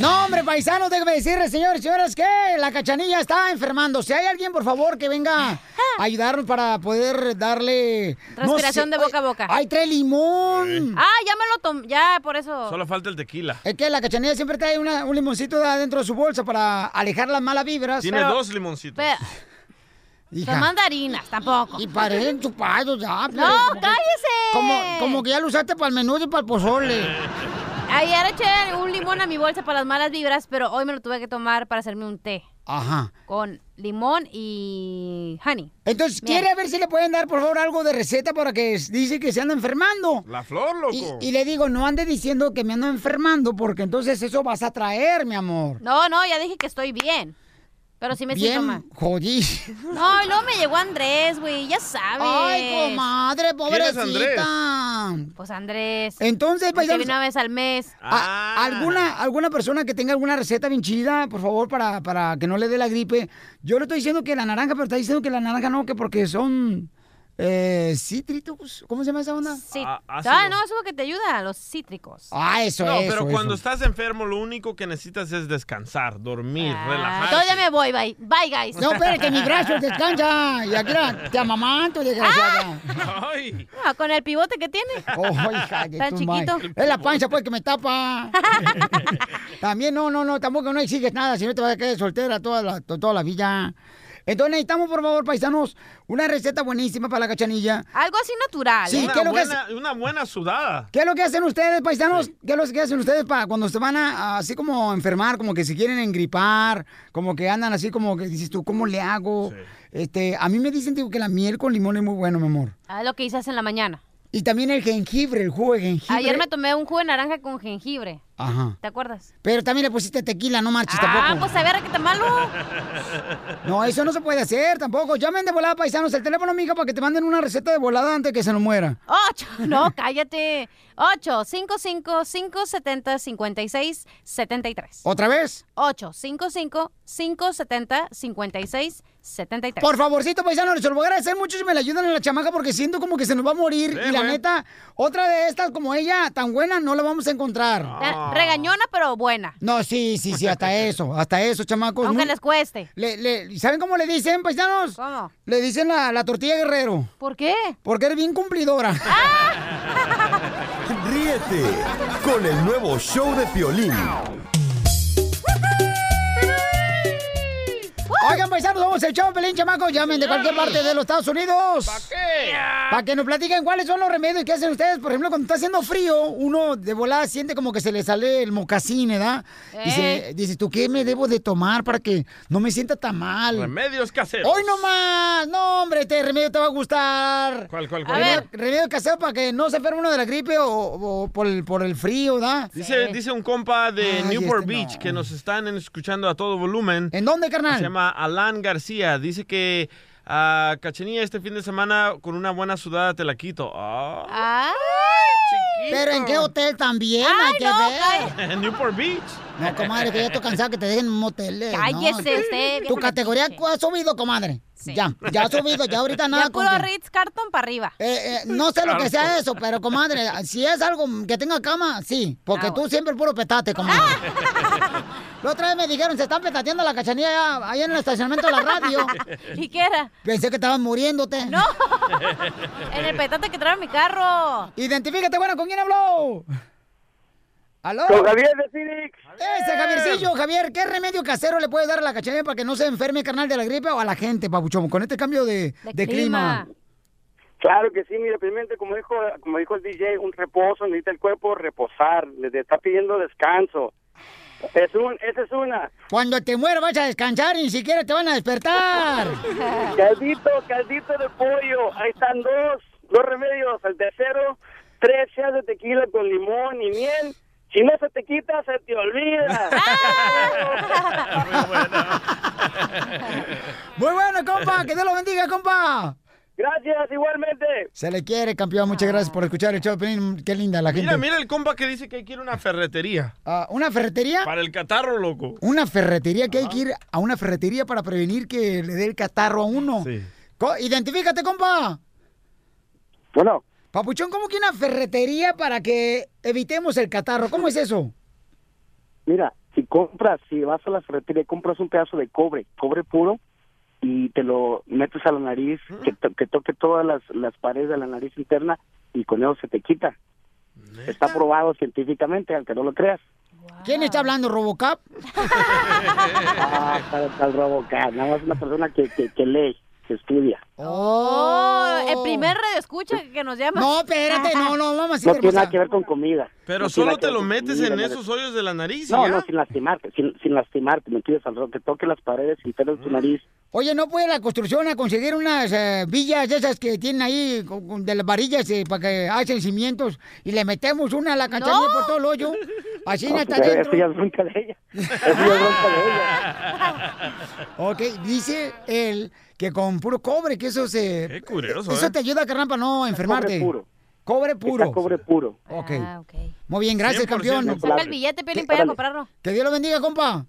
No, hombre, paisanos, déjame decirles, señores y señoras, que la cachanilla está enfermando. Si hay alguien, por favor, que venga a [LAUGHS] ayudarnos para poder darle... no Respiración sé, de boca a boca. ¡Ay, trae limón! Ah, ya me lo tomé, ya, por eso. Solo falta el tequila. Es que la cachanilla siempre trae una- un limoncito de adentro de su bolsa para alejar las malas vibras. Tiene dos limoncitos. Pero- [LAUGHS] Hija. Son mandarinas, tampoco. Y parecen chupados ya. No, como que- cállese. Como, como que ya lo usaste para el menudo y para el pozole. [LAUGHS] Ayer eché un limón a mi bolsa para las malas vibras, pero hoy me lo tuve que tomar para hacerme un té Ajá. con limón y honey. Entonces, Miel. ¿quiere ver si le pueden dar, por favor, algo de receta para que dice que se anda enfermando? La flor, loco. Y, y le digo, no ande diciendo que me ando enfermando, porque entonces eso vas a traer, mi amor. No, no, ya dije que estoy bien. Pero sí me siento mal. Bien, jodí. No, y luego me llegó Andrés, güey, ya sabes. Ay, comadre, ¿Quién es pobrecita. Pues Andrés. Entonces, viene una vez al mes. Ah. ¿Alguna, ¿Alguna persona que tenga alguna receta bien chida, por favor, para, para que no le dé la gripe? Yo le estoy diciendo que la naranja, pero está diciendo que la naranja no, que porque son eh, cítricos. ¿Cómo se llama esa onda? Sí. Ah, Ah, no, eso es lo que te ayuda, los cítricos. Ah, eso, no, eso, pero eso. cuando estás enfermo, lo único que necesitas es descansar, dormir, Ah, relajarte. todavía me voy, bye. Bye, guys. No, espérate, mi brazo descansa. Y aquí la- te amamanto, desgraciada. Ay. Ah, con el pivote que tiene. Oh, hija de Tan chiquito. Es la panza, pues, que me tapa. [LAUGHS] También, no, no, no, tampoco no exiges nada, si no te vas a quedar soltera toda la, to- toda la vida. Entonces necesitamos, por favor, paisanos, una receta buenísima para la cachanilla. Algo así natural, Sí, ¿eh? Una ¿qué es lo que buena, una buena sudada. ¿Qué es lo que hacen ustedes, paisanos? ¿Qué es lo que hacen ustedes para cuando se van a, a así como enfermar, como que se quieren engripar, como que andan así como que dices tú, ¿cómo le hago? Este, a mí me dicen digo, que la miel con limón es muy bueno, mi amor. Ah, lo que hice en la mañana. Y también el jengibre, el jugo de jengibre. Ayer me tomé un jugo de naranja con jengibre. Ajá. ¿Te acuerdas? Pero también le pusiste tequila, no marches Ah, tampoco. pues a ver, ¿qué tan malo? No, eso no se puede hacer tampoco. Llamen de volada, paisanos, el teléfono, mija, para que te manden una receta de volada antes que se nos muera. Ocho, [LAUGHS] no, cállate. Ocho, cinco, cinco, cinco, setenta, cincuenta y seis, setenta y tres. ¿Otra vez? Ocho, cinco, cinco, cinco, setenta, cincuenta y seis, setenta y tres. Por favorcito, paisanos, les lo voy a agradecer mucho si me la ayudan en la chamaca porque siento como que se nos va a morir. Sí, y la neta, otra de estas como ella, tan buena, no la vamos a encontrar. Eh, Regañona, pero buena. No, sí, sí, sí, hasta [LAUGHS] eso, hasta eso, chamacos. Aunque les cueste. Le, le- ¿Saben cómo le dicen, paisanos? ¿Cómo? Le dicen la, la tortilla guerrero. ¿Por qué? Porque eres bien cumplidora. [LAUGHS] Ríete con el nuevo show de Piolín. Oigan, paisanos, vamos el show, Pelín, chamacos. Llamen de cualquier parte de los Estados Unidos. ¿Para qué? Para que nos platiquen cuáles son los remedios que hacen ustedes. Por ejemplo, cuando está haciendo frío, uno de volada siente como que se le sale el mocasín, ¿verdad? Dice, dices, ¿tú qué me debo de tomar para que no me sienta tan mal? Remedios caseros. ¡Hoy no más! No, hombre, este remedio te va a gustar. ¿Cuál, cuál, A cuál? ver. Remedio casero para que no se enferme uno de la gripe o, o por, el, por el frío, ¿verdad? Dice, dice un compa de Ay, Newport este Beach que nos están escuchando a todo volumen. ¿En dónde, carnal? Se llama Alan García. Dice que a Cachanilla este fin de semana con una buena sudada te la quito. Ah, Ah. Pero ¿en qué hotel también? Ay, Hay que no, ver. [LAUGHS] en Newport Beach. No, comadre, que ya estoy cansado que te dejen en un motel. eh, Cállese no. usted, Tu categoría ha subido, comadre. Ya, ya ha subido, ya ahorita nada. Ya puro Ritz Carton para arriba. Eh, eh, no sé lo que sea eso, pero comadre, si es algo que tenga cama, sí. Porque Ah, tú siempre puro petate, comadre. La otra vez me dijeron, se están petateando la cachanilla allá, allá en el estacionamiento de la radio. [LAUGHS] ¿Y qué era? Pensé que estaban muriéndote. No. [LAUGHS] En el petate que trae mi carro. Identifícate, bueno, ¿con quién habló? ¿Aló? Con Javier de Phoenix. Ese Javiercillo, Javier, ¿qué remedio casero le puede dar a la cachanilla para que no se enferme, carnal, de la gripe o a la gente, papuchón, con este cambio de, de clima? Claro que sí, mire, primeramente, como dijo, como dijo el DJ, un reposo, necesita el cuerpo reposar, le está pidiendo descanso. Es un, esa es una. Cuando te mueras vas a descansar y ni siquiera te van a despertar. [LAUGHS] Caldito, caldito de pollo, ahí están dos, dos remedios. El tercero, tres chas de tequila con limón y miel. Si no se te quita, se te olvida. [LAUGHS] Muy bueno, compa, que Dios lo bendiga, compa. Gracias, igualmente. Se le quiere, campeón. Muchas gracias por escuchar el show. Qué linda la gente. Mira, mira el compa que dice que hay que ir a una ferretería. Ah, ¿Una ferretería? Para el catarro, loco. Una ferretería, que hay que ir a una ferretería para prevenir que le dé el catarro a uno. Co- Identifícate, compa. Bueno. Papuchón, ¿cómo que una ferretería para que evitemos el catarro? ¿Cómo es eso? Mira, si compras, si vas a la ferretería y compras un pedazo de cobre, cobre puro, y te lo metes a la nariz, que, to- que toque todas las, las paredes de la nariz interna y con eso se te quita. Está probado científicamente, aunque no lo creas. ¿Quién está hablando, Robocop? [LAUGHS] Ah, está, está el Robocop, nada más una persona que, que, que lee, que estudia. Oh, el primer radio escucha que nos llama. No, espérate, no, no, vamos No tiene nada que ver con comida. Pero No tiene solo nada que te ver lo con metes comida, en esos hoyos de la nariz y No, ya. no, sin lastimarte, sin, sin lastimarte, me pides al rato que toque las paredes internas de tu nariz. Oye, ¿no puede la construcción a conseguir unas eh, villas de esas que tienen ahí, con- con- de las varillas, eh, para que hacen cimientos y le metemos una a la cachanilla por todo el hoyo? Así no, No, está pues, dentro. Eso ya es bronca de ella. Eso ya es bronca de ella. [LAUGHS] Ok, dice él que con puro cobre, que eso se... Qué curioso, Eso ¿eh? te ayuda, carnal, para no enfermarte. Cobre puro. Cobre puro. Está cobre puro. Ok. Muy bien, gracias, 100%. campeón. Saca el billete, Piolín, para ir a comprarlo. Que Dios lo bendiga, compa.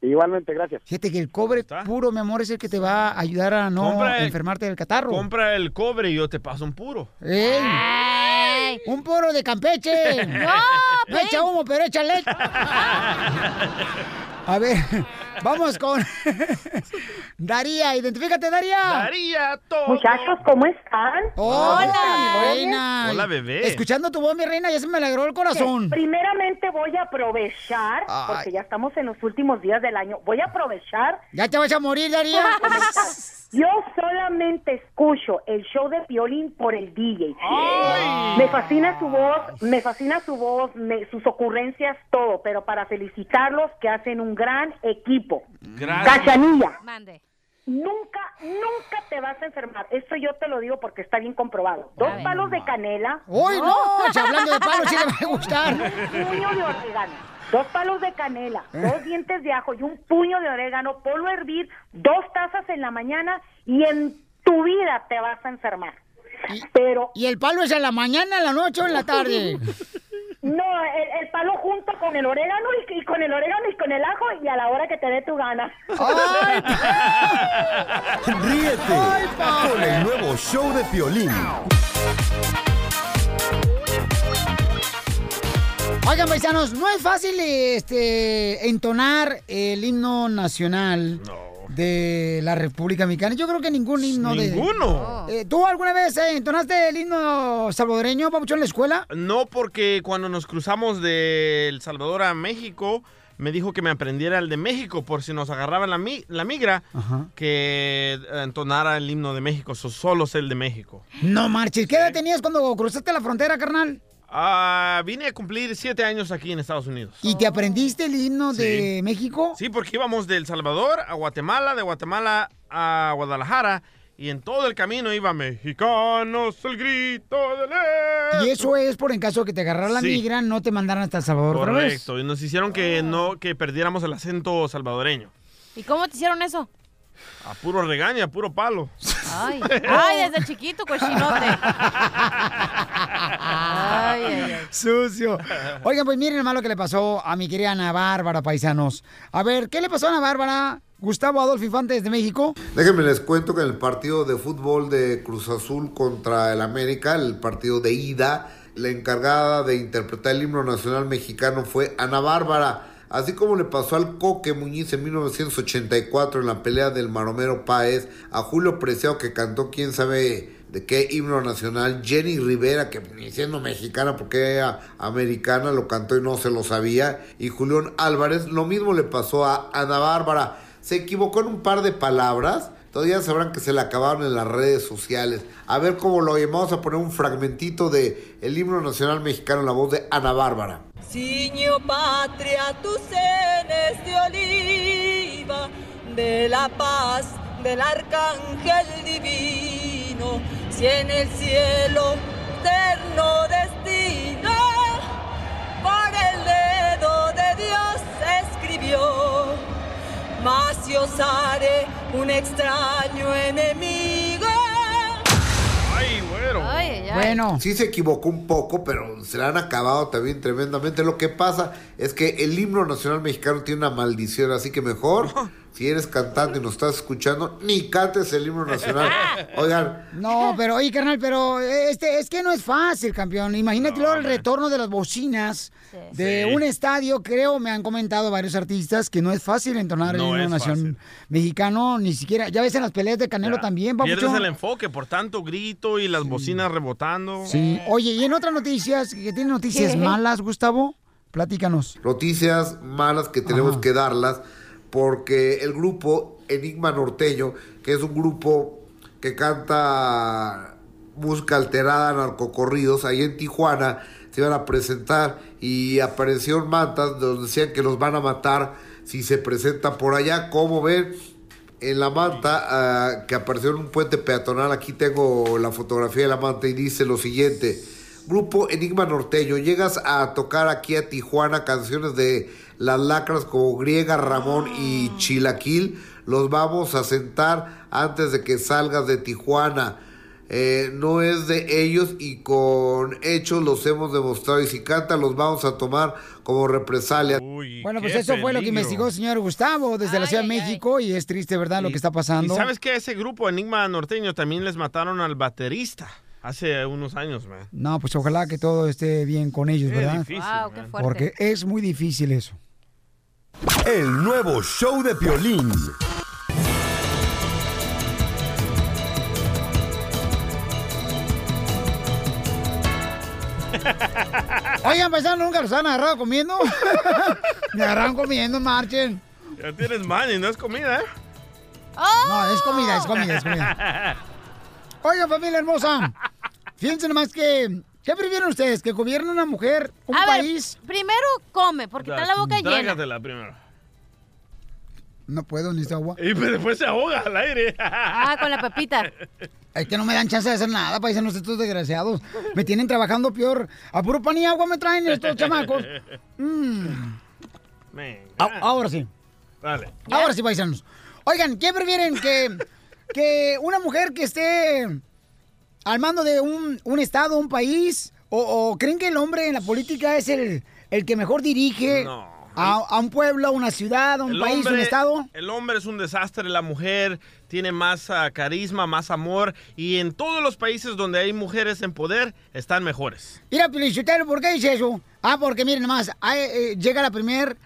Igualmente, gracias. Fíjate que el cobre puro, mi amor, es el que te va a ayudar a no el- enfermarte del catarro. Compra el cobre y yo te paso un puro. ¡Ey! ¡Un puro de Campeche! [LAUGHS] ¡No! No echa humo, pero echa leche. [LAUGHS] A ver, [LAUGHS] vamos con [LAUGHS] Daría. Identifícate, Daría. Daría, todo. Muchachos, ¿cómo están? Hola, ¿Todo mi bien? reina. Hola, bebé. Escuchando tu voz, mi reina, ya se me alegró el corazón. Ok, Primeramente voy a aprovechar, Ay. porque ya estamos en los últimos días del año, voy a aprovechar Ya te vas a morir, Daría. [LAUGHS] Yo solamente escucho el show de Piolín por el DJ. Me fascina su voz, me fascina su voz, me- sus ocurrencias, todo, pero para felicitarlos que hacen un gran equipo. Gracias. Cachanilla, Mande. nunca, nunca te vas a enfermar. Esto yo te lo digo porque está bien comprobado. Dos palos de canela. ¡Uy, no! Si hablando de palos, sí le va a gustar. Un puño de orégano. Dos palos de canela, Eh. dos dientes de ajo y un puño de orégano. Ponlo a hervir dos tazas en la mañana y en tu vida te vas a enfermar. Pero ¿Y el palo es en la mañana, en la noche o en la tarde? [LAUGHS] no, el, el palo junto con el orégano y, y con el orégano y con el ajo y a la hora que te dé tu gana. [LAUGHS] Ríete con el nuevo show de Piolín. Oigan, paisanos, no es fácil este, entonar el himno nacional de la República Mexicana. Yo creo que ningún himno de... Ninguno. Eh, ¿Tú alguna vez eh, entonaste el himno salvadoreño, Papuchón, en la escuela? No, porque cuando nos cruzamos de El Salvador a México, me dijo que me aprendiera el de México por si nos agarraba la, mi- la migra, que eh, entonara el himno de México, so- solo sé el de México. No marches. ¿Qué edad tenías cuando cruzaste la frontera, carnal? Ah, vine a cumplir siete años aquí en Estados Unidos. ¿Y te aprendiste el himno de México? Sí, porque íbamos de El Salvador a Guatemala, de Guatemala a Guadalajara, y en todo el camino iba Mexicanos, el grito de ley. Y eso es por en caso que te agarrara la Sí. migra, no te mandaran hasta El Salvador otra vez. Correcto, y nos hicieron que no que perdiéramos el acento salvadoreño. ¿Y cómo te hicieron eso? A puro regaño, a puro palo. Ay, [LAUGHS] ay, desde chiquito, cochinote. Ay, ay, ay. Sucio. Oigan, pues miren lo que le pasó a mi querida Ana Bárbara, paisanos. A ver, ¿qué le pasó a Ana Bárbara? Gustavo Adolfo Infante desde México. Déjenme les cuento que en el partido de fútbol de Cruz Azul contra el América, el partido de ida, la encargada de interpretar el himno nacional mexicano fue Ana Bárbara. Así como le pasó al Coque Muñiz en 1984 en la pelea del Maromero Páez, a Julio Preciado que cantó quién sabe de qué himno nacional. Jenny Rivera, que ni siendo mexicana, porque era americana, lo cantó y no se lo sabía. Y Julián Álvarez, lo mismo le pasó a Ana Bárbara. Se equivocó en un par de palabras. Todavía sabrán que se le acabaron en las redes sociales. A ver cómo lo. Vamos a poner un fragmentito de el himno nacional mexicano la voz de Ana Bárbara. Ciño patria, tus senes de oliva, de la paz del arcángel divino, si en el cielo eterno destino, por el dedo de Dios escribió, mas yo haré un extraño enemigo. Ay, güero. Bueno. Sí se equivocó un poco, pero se le han acabado también tremendamente. Lo que pasa es que el himno nacional mexicano tiene una maldición, así que mejor, si eres cantante y nos estás escuchando, ni cantes el himno nacional. [LAUGHS] Oigan, No, pero oye, carnal, pero este es que no es fácil, campeón. Imagínate luego el retorno de las bocinas de Sí. un estadio, creo, me han comentado varios artistas que no es fácil entonar No el himno nacional mexicano, ni siquiera. Ya ves en las peleas de Canelo también, Pierdes papuchón. el enfoque por tanto grito y las bocinas rebotando. Sí. Oye, y en otras noticias, que tiene noticias ¿Qué? malas, Gustavo, platícanos. noticias malas que tenemos que darlas porque el grupo Enigma Norteño, que es un grupo que canta música alterada, narcocorridos, ahí en Tijuana se iban a presentar y aparecieron mantas donde decían que los van a matar si se presentan por allá. Como ven, en la manta ah, que apareció en un puente peatonal, aquí tengo la fotografía de la manta y dice lo siguiente. Grupo Enigma Norteño, llegas a tocar aquí a Tijuana canciones de las lacras como Griega, Ramón y Chilaquil. Los vamos a sentar antes de que salgas de Tijuana. Eh, no es de ellos y con hechos los hemos demostrado. Y si cantan, los vamos a tomar como represalia. Bueno, pues eso fue lo que investigó el señor Gustavo desde la Ciudad de México y es triste, ¿verdad? lo que está pasando. Y sabes que ese grupo Enigma Norteño también les mataron al baterista hace unos años, man. No, pues ojalá que todo esté bien con ellos, Qué ¿verdad? difícil, Wow, qué man. fuerte. Porque es muy difícil eso. El nuevo show de Piolín. [LAUGHS] Oigan, paisano, ¿nunca los han agarrado comiendo? [LAUGHS] Me agarraron comiendo, marchen. Ya tienes man y no es comida, ¿eh? No, es comida, es comida, es comida. [LAUGHS] Oigan, familia hermosa, fíjense nomás que... ¿Qué prefieren ustedes? ¿Que gobierne una mujer, un A ver, país? primero come, porque está la boca llena. Trágatela primero. No puedo, necesito agua. Y pues después se ahoga al aire. Ah, con la pepita. Es que no me dan chance de hacer nada, paisanos, estos desgraciados. Me tienen trabajando peor. A puro pan y agua me traen estos chamacos. Mm. Venga. A- ahora sí. Dale. Ahora sí, paisanos. Oigan, ¿qué prefieren? ¿Que, que una mujer que esté al mando de un, un estado, un país? O, o creen que el hombre en la política es el, el que mejor dirige a, a un pueblo, a una ciudad, a un El país, un hombre- estado? El hombre es un desastre, la mujer tiene más ah, carisma, más amor y en todos los países donde hay mujeres en poder están mejores. Mira, Pilichotelo, ¿por qué dice eso? Ah, porque miren hay, eh, llega la primer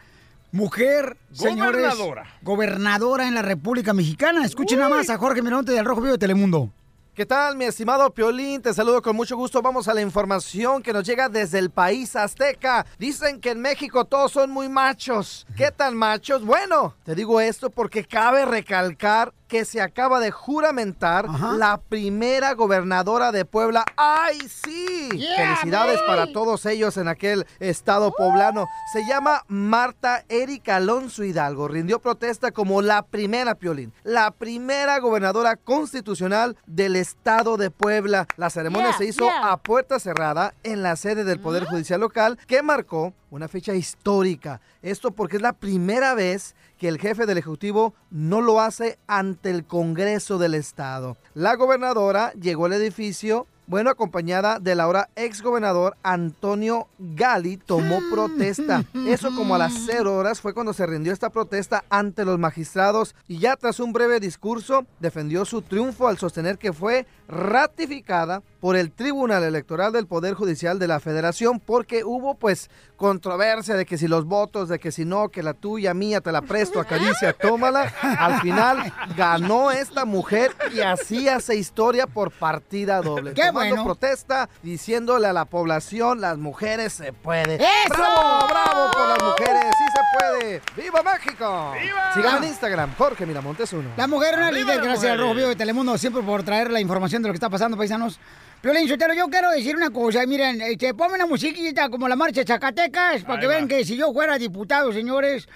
mujer, señores, Gobernadora. gobernadora en la República Mexicana. Escuchen nada más a Jorge Mironte del Rojo Vivo de Telemundo. ¿Qué tal, mi estimado Piolín? Te saludo con mucho gusto. Vamos a la información que nos llega desde el país azteca. Dicen que en México todos son muy machos. ¿Qué tan machos? Bueno, te digo esto porque cabe recalcar que se acaba de juramentar la primera gobernadora de Puebla. ¡Ay, sí! Yeah, Felicidades para todos ellos en aquel estado poblano. Se llama Marta Erika Alonso Hidalgo. Rindió protesta como la primera, Piolín, la primera gobernadora constitucional del estado de Puebla. La ceremonia Yeah, se hizo yeah. a puerta cerrada en la sede del Poder Judicial local que marcó una fecha histórica. Esto porque es la primera vez que el jefe del Ejecutivo no lo hace ante el Congreso del Estado. La gobernadora llegó al edificio Bueno, acompañada del ahora exgobernador Antonio Gali, tomó protesta. Eso como a las [LAUGHS] cero horas fue cuando se rindió esta protesta ante los magistrados y ya tras un breve discurso defendió su triunfo al sostener que fue ratificada por el Tribunal Electoral del Poder Judicial de la Federación porque hubo pues controversia de que si los votos, de que si no, que la tuya, mía, te la presto, acaricia, tómala. Al final ganó esta mujer y así hace historia por partida doble. ¡Qué Tomando bueno! protesta diciéndole a la población, las mujeres se puede. ¡Eso! ¡Bravo, bravo por las mujeres! ¡Sí se puede! ¡Viva México! ¡Viva! Síganme en Instagram, Jorge Miramontes uno. La mujer es una líder, gracias al mujeres. Rojo Vivo de Telemundo, siempre por traer la información de lo que está pasando, paisanos. Piolín Sotelo, yo quiero decir una cosa, miren, este, ponme una musiquita como la marcha de Zacatecas, para Ahí que va. vean que si yo fuera diputado, señores,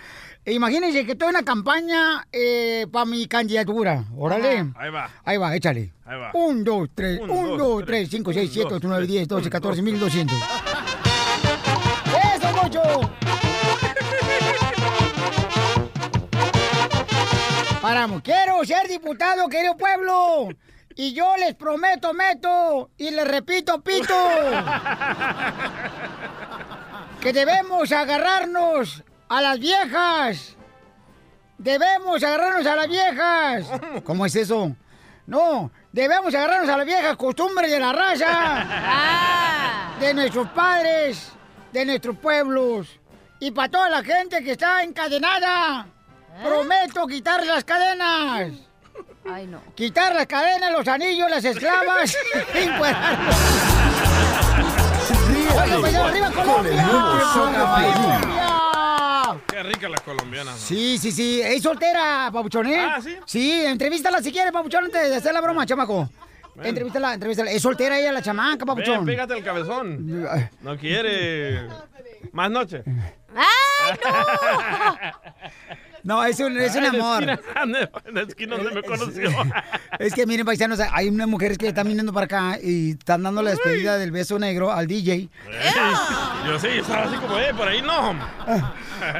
imagínense que estoy en una campaña para mi candidatura, órale. Ahí va. Ahí va, échale. Ahí va. Un, dos, tres, Un, un, dos, dos, tres. cinco, seis, siete, ocho, nueve, diez, doce, catorce, mil doscientos. ¡Eso, Mocho! Paramos. Quiero ser diputado, querido pueblo. Y yo les prometo, meto, y les repito, pito, que debemos agarrarnos a las viejas. Debemos agarrarnos a las viejas. ¿Cómo es eso? No, debemos agarrarnos a las viejas costumbres de la raza. De nuestros padres, de nuestros pueblos. Y para toda la gente que está encadenada, prometo quitar las cadenas. Ay, no. Quitar las cadenas, los anillos, las esclavas. [LAUGHS] y encuerarlos. Oiga, pues, arriba Colombia. Qué rica las colombianas. ¿no? Sí, sí, sí. Es soltera, Papuchón, ¿eh? Ah, ¿sí? Sí, entrevístala si quieres, Papuchón, antes de hacer la broma, chamaco. Entrevístala, entrevístala. Es soltera ella, la chamaca, Papuchón. Ven, pégate el cabezón. No quiere. Más noche. ¡Ay, No, [LAUGHS] es un, es un amor. [LAUGHS] En la esquina donde me conoció. Es que miren, paisanos, hay unas mujeres que están viniendo para acá y están dando la despedida del beso negro al DJ. Yo sí, estaba así como, eh, por ahí no.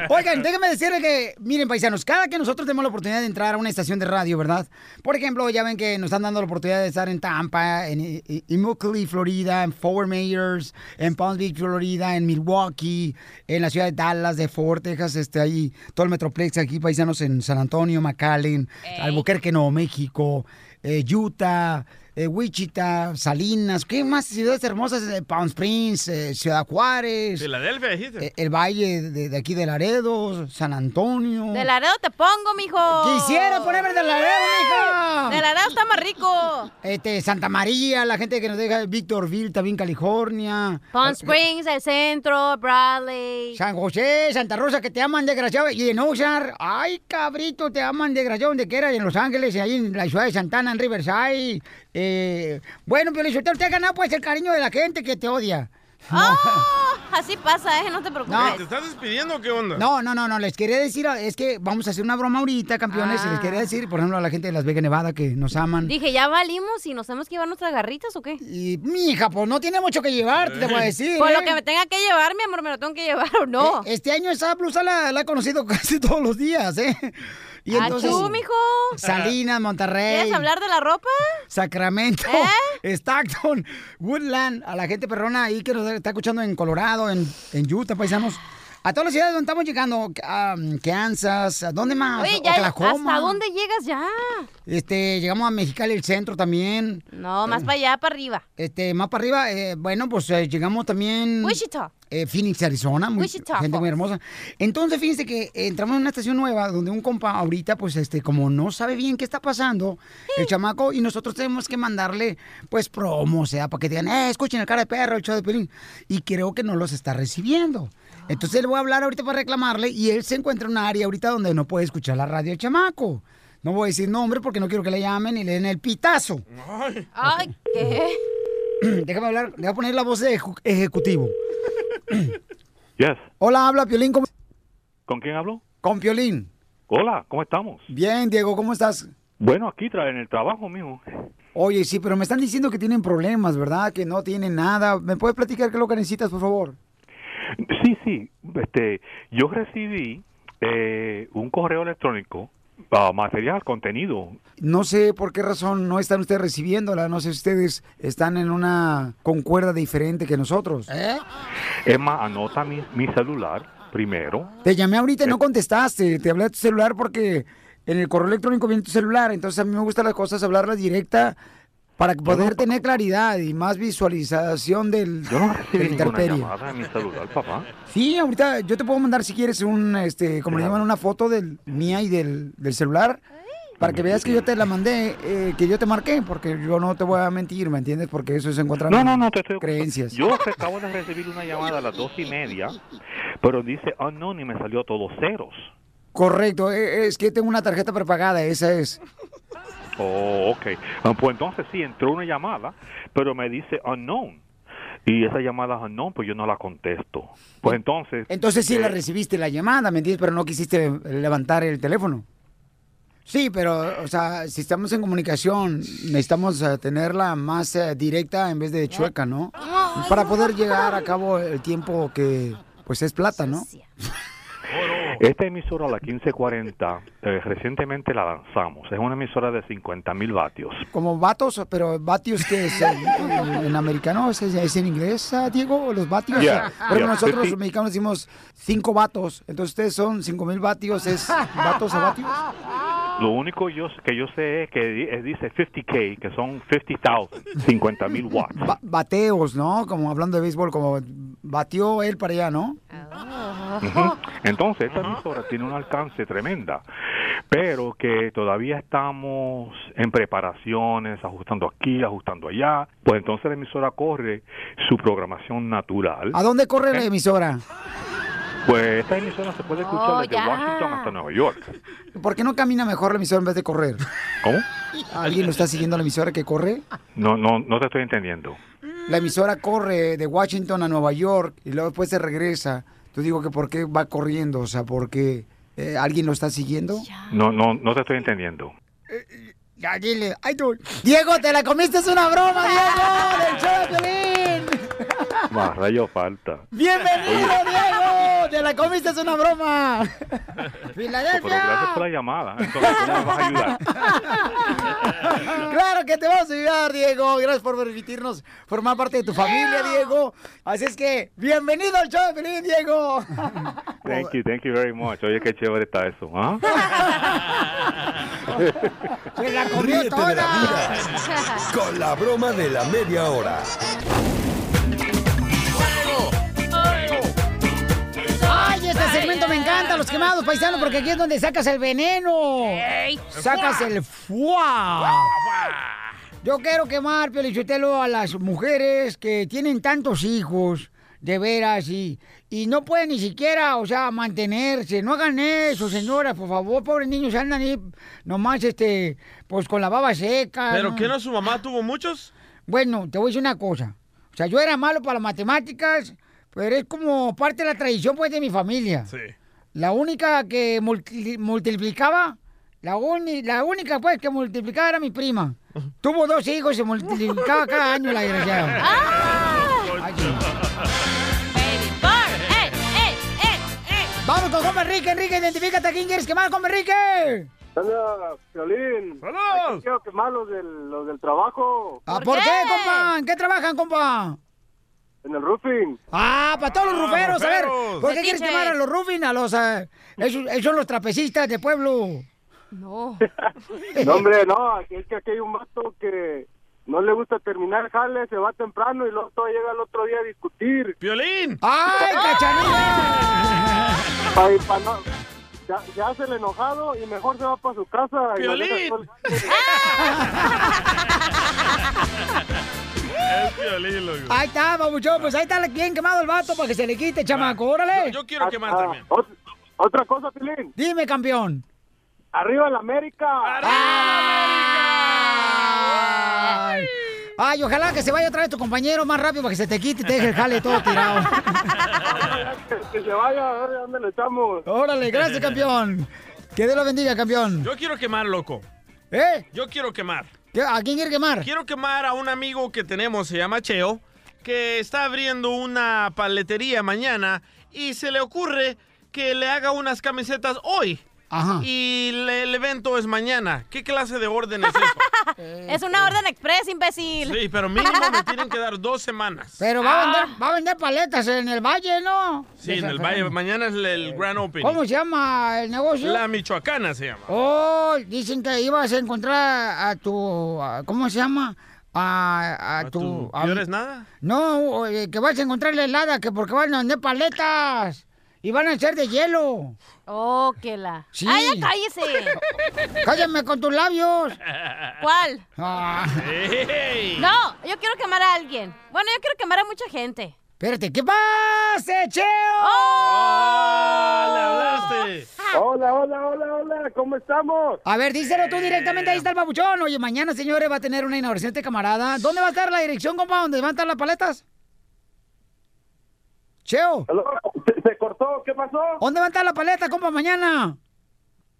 Oigan, déjenme decirles que, miren, paisanos, cada que nosotros tenemos la oportunidad de entrar a una estación de radio, ¿verdad? Por ejemplo, ya ven que nos están dando la oportunidad de estar en Tampa, en I- I- Immokalee, Florida, en Fort Myers, en Palm Beach, Florida, en Milwaukee, en la ciudad de Dallas, de Fort Texas, este, ahí, todo el Metroplex aquí, paisanos, en San Antonio, McAllen, Albuquerque, Nuevo México, eh, Utah, eh, Wichita, Salinas, ¿qué más ciudades hermosas? Eh, Palm Springs, eh, Ciudad Juárez. Filadelfia, dijiste. Eh, El valle de, de aquí de Laredo, San Antonio. De Laredo te pongo, mijo. Quisiera ponerme de Laredo, mija. De Laredo está más rico. Este, Santa María, la gente que nos deja Victorville, también California. Palm Springs, el centro, Bradley. San José, Santa Rosa, que te aman desgraciado. Y en Oxnard, ay, cabrito, te aman desgraciado donde quiera. Y en Los Ángeles, y ahí en la ciudad de Santana, en Riverside. Eh, bueno, Lizotero, te ha ganado pues el cariño de la gente que te odia. ¡Oh! [LAUGHS] Así pasa, ¿eh? No te preocupes. No. ¿Te estás despidiendo o qué onda? No, no, no, no, les quería decir, es que vamos a hacer una broma ahorita, campeones, y les quería decir, por ejemplo, a la gente de Las Vegas, Nevada, que nos aman. Dije, ¿ya valimos y nos tenemos que llevar nuestras garritas o qué? Y, mija, pues no tiene mucho que llevarte, te voy a decir. Por ¿eh? lo que me tenga que llevar, mi amor, me lo tengo que llevar o no. Eh, Este año esa blusa la, la he conocido [LAUGHS] casi todos los días, ¿eh? Y entonces, Achú, mijo. Salinas, Monterrey. ¿Quieres hablar de la ropa? Sacramento, ¿Eh? Stockton, Woodland, a la gente perrona ahí que nos está escuchando en Colorado, en, en Utah, paisanos. A todas las ciudades donde estamos llegando, a Kansas, ¿a dónde más? Oye, ya, Oklahoma. ¿hasta dónde llegas ya? Este, llegamos a Mexicali, el centro también. No, más para allá, para arriba. Este, más para arriba, eh, bueno, pues eh, llegamos también... Wichita. eh, Phoenix, Arizona, muy, Wichita gente muy Falls. hermosa. Entonces, fíjense que entramos en una estación nueva donde un compa ahorita, pues, este, como no sabe bien qué está pasando, el chamaco, y nosotros tenemos que mandarle, pues, promos, o sea, para que digan, eh, escuchen el cara de perro, el show de Pelín. Y creo que no los está recibiendo. Entonces le voy a hablar ahorita para reclamarle y él se encuentra en una área ahorita donde no puede escuchar la radio el chamaco. No voy a decir nombre porque no quiero que le llamen y le den el pitazo. Ay, ¿qué? [CLEARS THROAT] Déjame hablar, le voy a poner la voz de ejecutivo. [CLEARS THROAT] Yes. Hola, habla Piolín. ¿cómo- ¿Con quién hablo? Con Piolín. Hola, ¿cómo estamos? Bien, Diego, ¿cómo estás? Bueno, aquí en el trabajo, mijo. Oye, sí, pero me están diciendo que tienen problemas, ¿verdad? Que no tienen nada. ¿Me puedes platicar qué es lo que necesitas, por favor? Sí, sí. Este, yo recibí eh, un correo electrónico ah, material, contenido. No sé por qué razón no están ustedes recibiéndola. No sé si ustedes están en una concuerda diferente que nosotros. Es más, anota mi, mi celular primero. Te llamé ahorita y no contestaste. Te hablé de tu celular porque en el correo electrónico viene tu celular. Entonces a mí me gustan las cosas hablarlas directa para poder tener claridad y más visualización del, Yo no recibí ninguna llamada en mi celular, papá. Sí, ahorita yo te puedo mandar si quieres un, este, como le llaman, una foto del, mía y del, del celular para que veas que yo te la mandé, eh, que yo te marqué, porque yo no te voy a mentir, ¿me entiendes? Porque eso es encontrar No, no, no, te estoy... creencias. Yo acabo de recibir una llamada a las dos y media, pero dice unknown y me salió todos ceros. Correcto, eh, es que tengo una tarjeta prepagada, esa es. Oh, ok. Ah, Pues entonces sí, entró una llamada, pero me dice unknown. Y esa llamada es unknown, pues yo no la contesto. Pues entonces... Entonces sí la eh, recibiste la llamada, ¿me entiendes? Pero no quisiste levantar el teléfono. Sí, pero, o sea, si estamos en comunicación, necesitamos eh, tenerla más eh, directa en vez de chueca, ¿no? Para poder llegar a cabo el tiempo que, pues, es plata, ¿no? [LAUGHS] Esta emisora, la 1540, eh, recientemente la lanzamos. Es una emisora de 50 mil vatios. Como vatos, pero vatios que es en, en- en americano, ¿es, es en inglés, ah, Diego? Los vatios. Yeah, Pero yeah, nosotros 50. los mexicanos decimos cinco vatos, entonces ustedes son cinco mil vatios, ¿es vatos a vatios? Lo único yo, que yo sé es que eh, dice 50K, que son 50,000, 50 mil watts. Ba- bateos, ¿no? Como hablando de béisbol, como batió él para allá, ¿no? Ujú. Entonces, esta emisora tiene un alcance tremenda, pero que todavía estamos en preparaciones, ajustando aquí, ajustando allá. Pues entonces la emisora corre su programación natural. ¿A dónde corre la ¿Eh? emisora? Pues esta emisora se puede escuchar Oh, desde ya. Washington hasta Nueva York. ¿Por qué no camina mejor la emisora en vez de correr? ¿Cómo? ¿Alguien lo está siguiendo la emisora que corre? No, no, no te estoy entendiendo. La emisora corre de Washington a Nueva York y luego después se regresa. Tú digo que por qué va corriendo, o sea, porque eh, alguien lo está siguiendo. No, no, no te estoy entendiendo. Ya dile, ay tú. Diego, te la comiste es una broma, Diego, del show de Piolín. Más rayo falta. Bienvenido, Diego, te la comiste es una broma. [LAUGHS] Pero gracias por la llamada. Entonces, ¿cómo me vas a ayudar? [LAUGHS] Claro que te vamos a ayudar, Diego. Gracias por permitirnos formar parte de tu familia, Diego. Así es que, bienvenido al show de Diego. [LAUGHS] Thank you, thank you very much. Oye, qué chévere está eso, ¿ah? Se la comió toda. la vida con la broma de la media hora. Segmento me encanta, los quemados paisanos, porque aquí es donde sacas el veneno. Sacas el fuá. Yo quiero quemar, Pelichotelo, a las mujeres que tienen tantos hijos, de veras, y, y no pueden ni siquiera, o sea, mantenerse. No hagan eso, señora, por favor, pobres niños andan ahí nomás, este, pues con la baba seca. ¿Pero qué no su mamá tuvo muchos? Bueno, te voy a decir una cosa. O sea, yo era malo para las matemáticas, pero es como parte de la tradición, pues, de mi familia. Sí. La única que multi- multiplicaba, la, uni- la única, pues, que multiplicaba era mi prima. [LAUGHS] Tuvo dos hijos y se multiplicaba cada año la desgraciada. [LAUGHS] Ay, sí. Vamos con Juan Enrique. Enrique, identifícate a quién quieres quemar, Juan Enrique. Hola, Piolín. Aquí Quiero quemar los del, los del trabajo. Ah, ¿Por, qué, compa? ¿En qué trabajan, compa? En el roofing. Ah, para todos los Ah, ruferos, a ver. ¿Por qué quieres Metiche. quemar a los roofing, a los... eh, esos, esos son los trapecistas de pueblo? No. [LAUGHS] No, hombre, no. aquí- Es que aquí hay un vato que no le gusta terminar jale, se va temprano y luego todo llega el otro día a discutir. ¡Piolín! ¡Ay, cachanilla! Ay, pa' no- ya, ya hace el enojado y mejor se va para su casa. y [LAUGHS] [LAUGHS] Es loco. Ahí está, babuchón. Pues ahí está bien quemado el vato para que se le quite, chamaco. Órale. Yo quiero quemar Ah, también. ot- Otra cosa, Pilín. Dime, campeón. Arriba la América. Ay. Ay, ojalá que se vaya otra vez tu compañero más rápido para que se te quite y te deje el jale todo tirado. que, [LAUGHS] que se vaya, a ver dónde le echamos. Órale, gracias, campeón. Que Dios lo bendiga, campeón. Yo quiero quemar, loco. ¿Eh? Yo quiero quemar. ¿A quién quiere quemar? Quiero quemar a un amigo que tenemos, se llama Cheo, que está abriendo una paletería mañana y se le ocurre que le haga unas camisetas hoy. Ajá. y le- el evento es mañana. ¿Qué clase de orden es eso? [LAUGHS] Es una orden express, imbécil. Sí, pero mínimo me tienen que dar dos semanas. Pero va a vender, va a vender paletas en el valle, ¿no? Sí, en el valle. Mañana es el grand opening. ¿Cómo se llama el negocio? La Michoacana se llama. Oh, dicen que ibas a encontrar a tu, a- ¿cómo se llama? A, a tu... a- ¿Quieres nada? No, eh, que vas a encontrarle helada, que porque van a vender paletas. Y van a ser de hielo. Oh, que la. Sí. ¡Ay, ya cállese! [LAUGHS] Cállame con tus labios. ¿Cuál? Ah. ¡Ey! No, yo quiero quemar a alguien. Bueno, yo quiero quemar a mucha gente. Espérate, ¿qué pasa, Cheo? ¡Oh! ¡Le hablaste! Hola, hola, hola, hola, ¿cómo estamos? A ver, díselo tú directamente, ahí está el babuchón. Oye, mañana, señores, va a tener una inauguración este camarada. ¿Dónde va a estar la dirección, compa? ¿Dónde van a estar las paletas? Cheo. ¿Se, ¿Qué pasó? ¿Dónde va a estar la paleta, compa, mañana?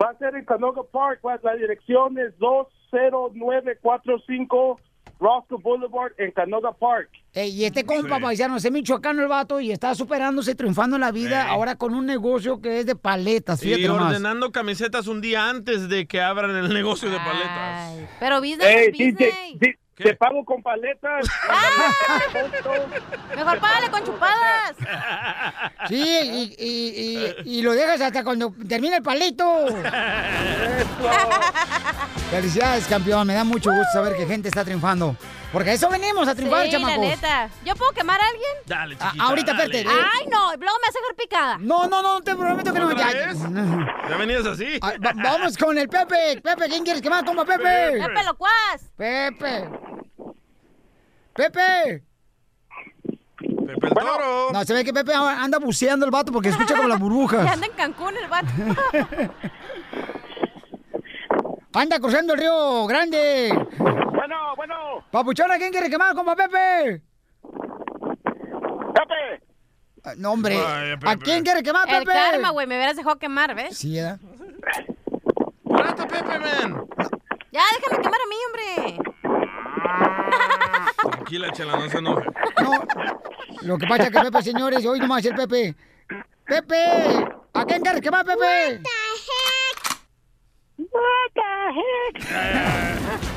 Va a ser en Canoga Park, la dirección es 20945 Roscoe Boulevard en Canoga Park. Ey, y este compa, paisano, es michoacano el vato y está superándose, triunfando en la vida, ahora con un negocio que es de paletas, fíjate Y nomás. ordenando camisetas un día antes de que abran el negocio de paletas. Pero business Ey, es sí, business. sí, te pago con paletas. [LAUGHS] Mejor págale con chupadas. Sí, y, y- y- y lo dejas hasta cuando termine el palito. Felicidades, campeón. Me da mucho gusto saber que gente está triunfando. Porque a eso venimos, a triunfar, Sí, la neta. ¿Yo puedo quemar a alguien? Dale, Ah, chiquita, ahorita, dale. espérate. Ay, no, luego me hace dejar picada. No, no, no, te prometo que no. ¿Otra Ya, vez? ¿Ya venías así? Ah, va- vamos con el Pepe. Pepe, ¿quién quieres quemar, compa Pepe? Pepe Locuaz. Pepe. Pepe. Pepe el Toro. No, se ve que Pepe anda buceando el vato porque escucha como las burbujas. [LAUGHS] anda en Cancún el vato. [LAUGHS] Anda cruzando el río Grande. Papuchona, ¿quién quiere quemar, compa Pepe? Pepe. Ah, No, hombre. Ay, Pepe. ¿A quién quiere quemar, El Pepe? karma, güey. Me hubieras dejado quemar, ¿ves? Sí, ¿eh? ¡Trata, Pepe, man! Ya, déjame quemar a mí, hombre. Tranquila, chela, no se enoje. No. Lo que pasa es que Pepe, señores, hoy nomás el Pepe. Pepe, ¿a quién quieres quemar, Pepe? [LAUGHS]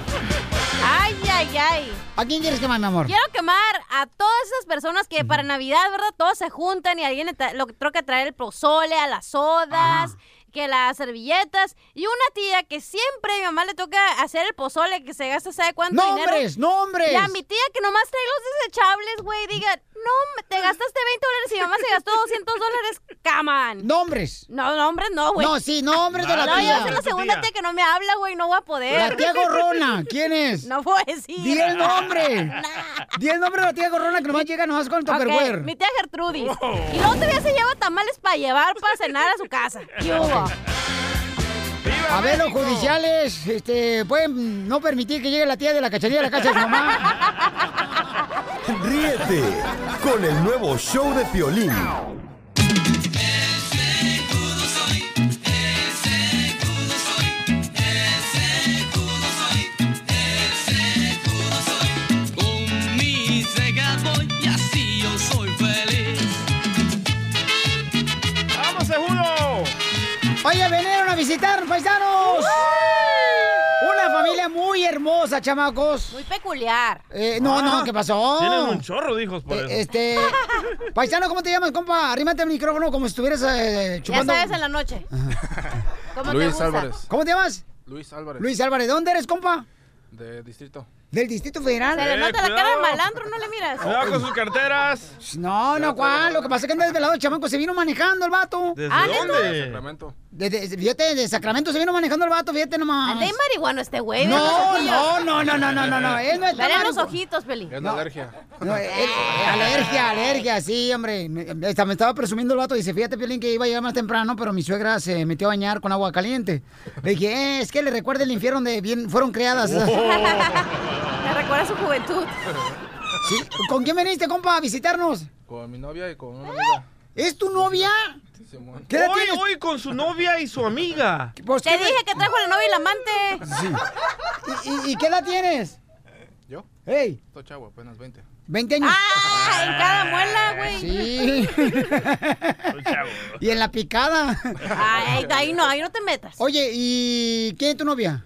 Ay, ay, ay. ¿A quién quieres quemar, mi amor? Quiero quemar a todas esas personas que para Navidad, ¿verdad? Todos se juntan y alguien lo toca traer el pozole, a las sodas, que las servilletas. Y una tía que siempre a mi mamá le toca hacer el pozole, que se gasta, ¿sabe cuánto dinero? ¡Nombres, nombres! Y a mi tía que nomás trae los desechables, güey, diga, no, me- te gastaste 20 dólares y mamá se gastó 200 dólares, caman. ¡Nombres! No, nombres no, güey. No, sí, nombres de la No, yo tía. soy la segunda tía que no me habla, güey, no voy a poder. La tía Gorrona, ¿quién es? No puedo decir. Di el nombre. [LAUGHS] Di el nombre de la tía Gorrona que nomás llega nomás con el Ok, Tupperware. mi tía Gertrudis. Y luego todavía se lleva tamales para llevar para cenar a su casa. ¿Qué hubo? A ver, los judiciales, este, pueden no permitir que llegue la tía de la cachanilla a la casa de su mamá. Ríete con el nuevo show de Piolín. Oye, vinieron a visitar, paisanos. Una familia muy hermosa, chamacos. Muy peculiar. Eh, no, no, ¿qué pasó? Tienen un chorro de hijos por Eh, eso. Este, paisano, ¿cómo te llamas, compa? Arrímate el micrófono como si estuvieras eh, Ya chupando. sabes en la noche. ¿Cómo te Luis gusta? Álvarez. ¿Cómo te llamas? Luis Álvarez. Luis Álvarez. ¿De dónde eres, compa? De distrito. Del Distrito Federal. Se le Eh, nota la cara de malandro, ¿no le miras? Cuidado con sus carteras. No, no, ¿cuál? Lo que pasa es que anda desvelado el chamaco. Se vino manejando el vato. ¿Desde Ah, dónde? Sacramento. Desde- fíjate, de Sacramento se vino manejando el vato, fíjate nomás. Anda ahí marihuano este güey. No, no, no, no, no, no, no, no. Él no está los ojitos, Peli. Es la alergia. No, él- eh, alergia, alergia, sí, hombre. Me, estaba presumiendo el vato. Dice, fíjate, Piolín, que iba a llegar más temprano, pero mi suegra se metió a bañar con agua caliente. Le dije, eh, es que le recuerda el infierno donde bien fueron criadas. [LAUGHS] Me recuerda su juventud. Sí, ¿Con quién veniste, compa, a visitarnos? Con mi novia y con una amiga. ¿Es tu novia? ¿Qué edad Hoy, tienes? hoy con su novia y su amiga. Pues, Te ¿qué dije que trajo la novia y la amante. Sí. ¿Y, y- y qué edad tienes? ¿Yo? ¡Ey! Estoy chavo, apenas 20. 20 años. ¡Ah! En cada muela, güey. Sí. y en la picada. Ay, ahí no, ahí no te metas. Oye, ¿y quién es tu novia?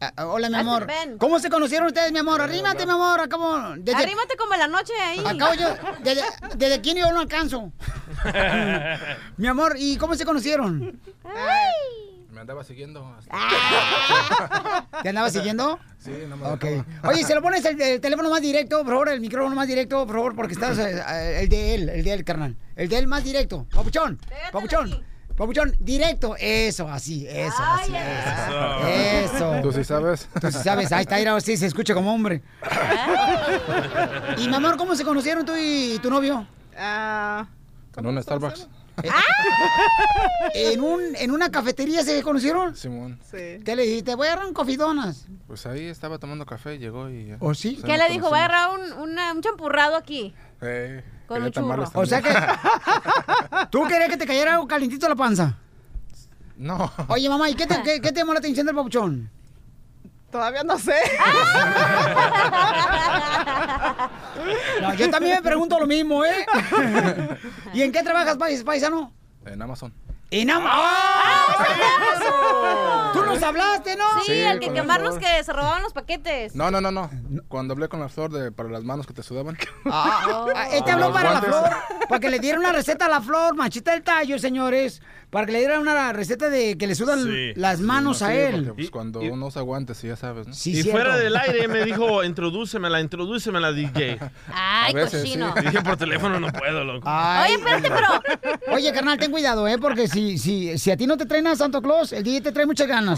Ah, ah, hola, mi Ah, amor. ven. ¿Cómo se conocieron ustedes, mi amor? Arrímate, mi amor. Acabo. Desde, Arrímate como en la noche ahí. acabo yo. Desde, desde aquí yo no alcanzo. [LAUGHS] mi amor, ¿y cómo se conocieron? Me andaba siguiendo. hasta- [LAUGHS] ¿Te andaba siguiendo? Sí, no me Ok. dejaba. Oye, se lo pones el, el teléfono más directo, por favor, el micrófono más directo, por favor, porque estás eh, el de él, el de él, carnal. El de él más directo. Papuchón, papuchón, papuchón, directo. Eso, así, eso, así, eso. Eso. ¿Tú sí sabes? Tú sí sabes, ahí está, mira, sí, se escucha como hombre. [LAUGHS] Y mi amor, ¿cómo se conocieron tú y tu novio? En un Starbucks. ¿En, un, ¿En una cafetería se conocieron? Simón. ¿Qué le dijiste? Voy a agarrar un cofidonas. Pues ahí estaba tomando café, llegó y... ¿O sí? ¿Qué le dijo? Voy a agarrar un, una- un champurrado aquí. Eh, Con un churro. O sea que... ¿Tú querías que te cayera algo calentito a la panza? No. Oye, mamá, ¿y qué te, qué, qué te llamó la atención del papuchón? Todavía no sé. [LAUGHS] No, yo también me pregunto lo mismo, ¿eh? [LAUGHS] ¿Y en qué trabajas, pais- paisano? En Amazon. En Am- ¡Ah! Tú nos hablaste, ¿no? Sí, Sí, el que con la quemar los flor. que se robaban los paquetes. No, no, no, no. Cuando hablé con la flor de, para las manos que te sudaban. Ah, ah, este habló para la flor, para que le diera una receta a la flor, machita del tallo, señores, para que le diera una receta de que le sudan Sí. las manos Sí, a sí, él. porque, pues, cuando uno usa guantes, ya sabes, ¿no? Sí, y cierto. fuera del aire me dijo, introdúcemela, introdúcemela, DJ. Ay, veces, cochino. sí. Dije por teléfono no puedo, loco. Ay, Oye, espérate, pero. [LAUGHS] Oye, carnal, ten cuidado, ¿eh? Porque si, si, si a ti no te traen a Santo Claus, el DJ te trae muchas ganas.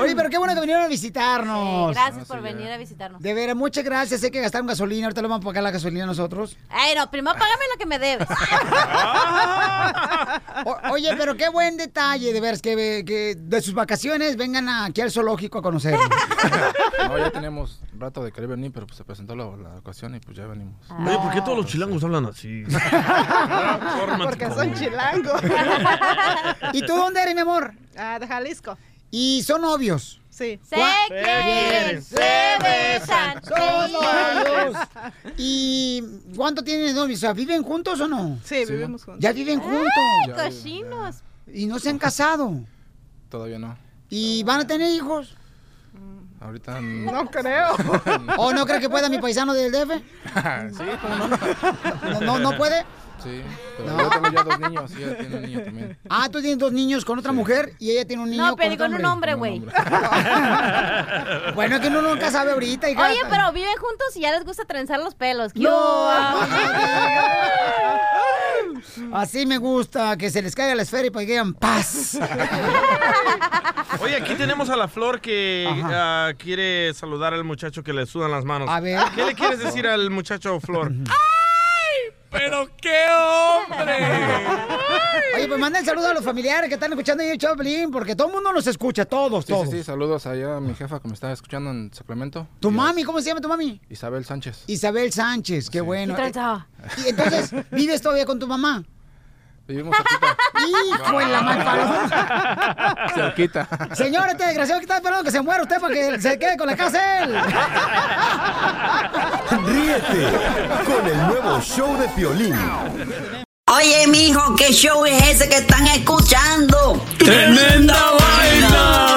Oye, pero qué bueno que vinieron a visitarnos. Gracias por venir a visitarnos. De veras, muchas gracias. Sé que gastaron gasolina. Ahorita le vamos a pagar la gasolina a nosotros. Ay, no, primero págame lo que me debes. [LAUGHS] O- oye, pero qué buen detalle, de veras, que, que de sus vacaciones vengan aquí al zoológico a conocernos. [LAUGHS] No, ya teníamos rato de querer venir, pero pues se presentó la, la ocasión y pues ya venimos. Oye, ¿por qué todos los chilangos hablan así? [LAUGHS] Porque son chilangos. ¿Y tú dónde eres, mi amor? Ah, de Jalisco. ¿Y son novios? Sí. Se quieren, se besan. Son novios. [LAUGHS] ¿Y cuánto tienen de novios? O sea, ¿viven juntos o no? Sí, vivimos juntos. Ya viven juntos. Ay, cochinos. Y no se han casado. Todavía no. ¿Y van a tener hijos? Ahorita... No [LAUGHS] creo. ¿O no cree que pueda mi paisano del DF? [LAUGHS] sí, cómo no. ¿No, no, no puede? Sí, pero yo tengo ya dos niños y ella tiene un niño también. Ah, tú tienes dos niños con otra mujer y ella tiene un niño No, pero con un hombre, güey. [LAUGHS] Bueno, es que uno nunca sabe ahorita, hija. Oye, pero viven juntos y ya les gusta trenzar los pelos. ¿Qué No? Así me gusta, que se les caiga la esfera y para que digan paz. Oye, aquí tenemos a la flor que ah, quiere saludar al muchacho que le sudan las manos. A ver. ¿Qué le quieres decir al muchacho Flor? ¡Pero qué hombre! [LAUGHS] Oye, pues manden saludos a los familiares que están escuchando ahí el Chaplin, porque todo el mundo nos escucha, todos, Sí, todos. sí, sí, saludos allá a mi jefa que me está escuchando en Sacramento. ¿Tu mami? ¿Cómo se llama tu mami? Isabel Sánchez. Isabel Sánchez, qué bueno. ¿Qué trenzaba? Y entonces, [LAUGHS] ¿vives todavía con tu mamá? Vivimos cerquita. ¡Hijo en la mal paloma! cerquita. Señor, este desgraciado que está esperando que se muera usted para que se quede con la casa él. Ríete con el nuevo show de Piolín. Oye, mijo, ¿qué show es ese que están escuchando? ¡Tremenda! Hola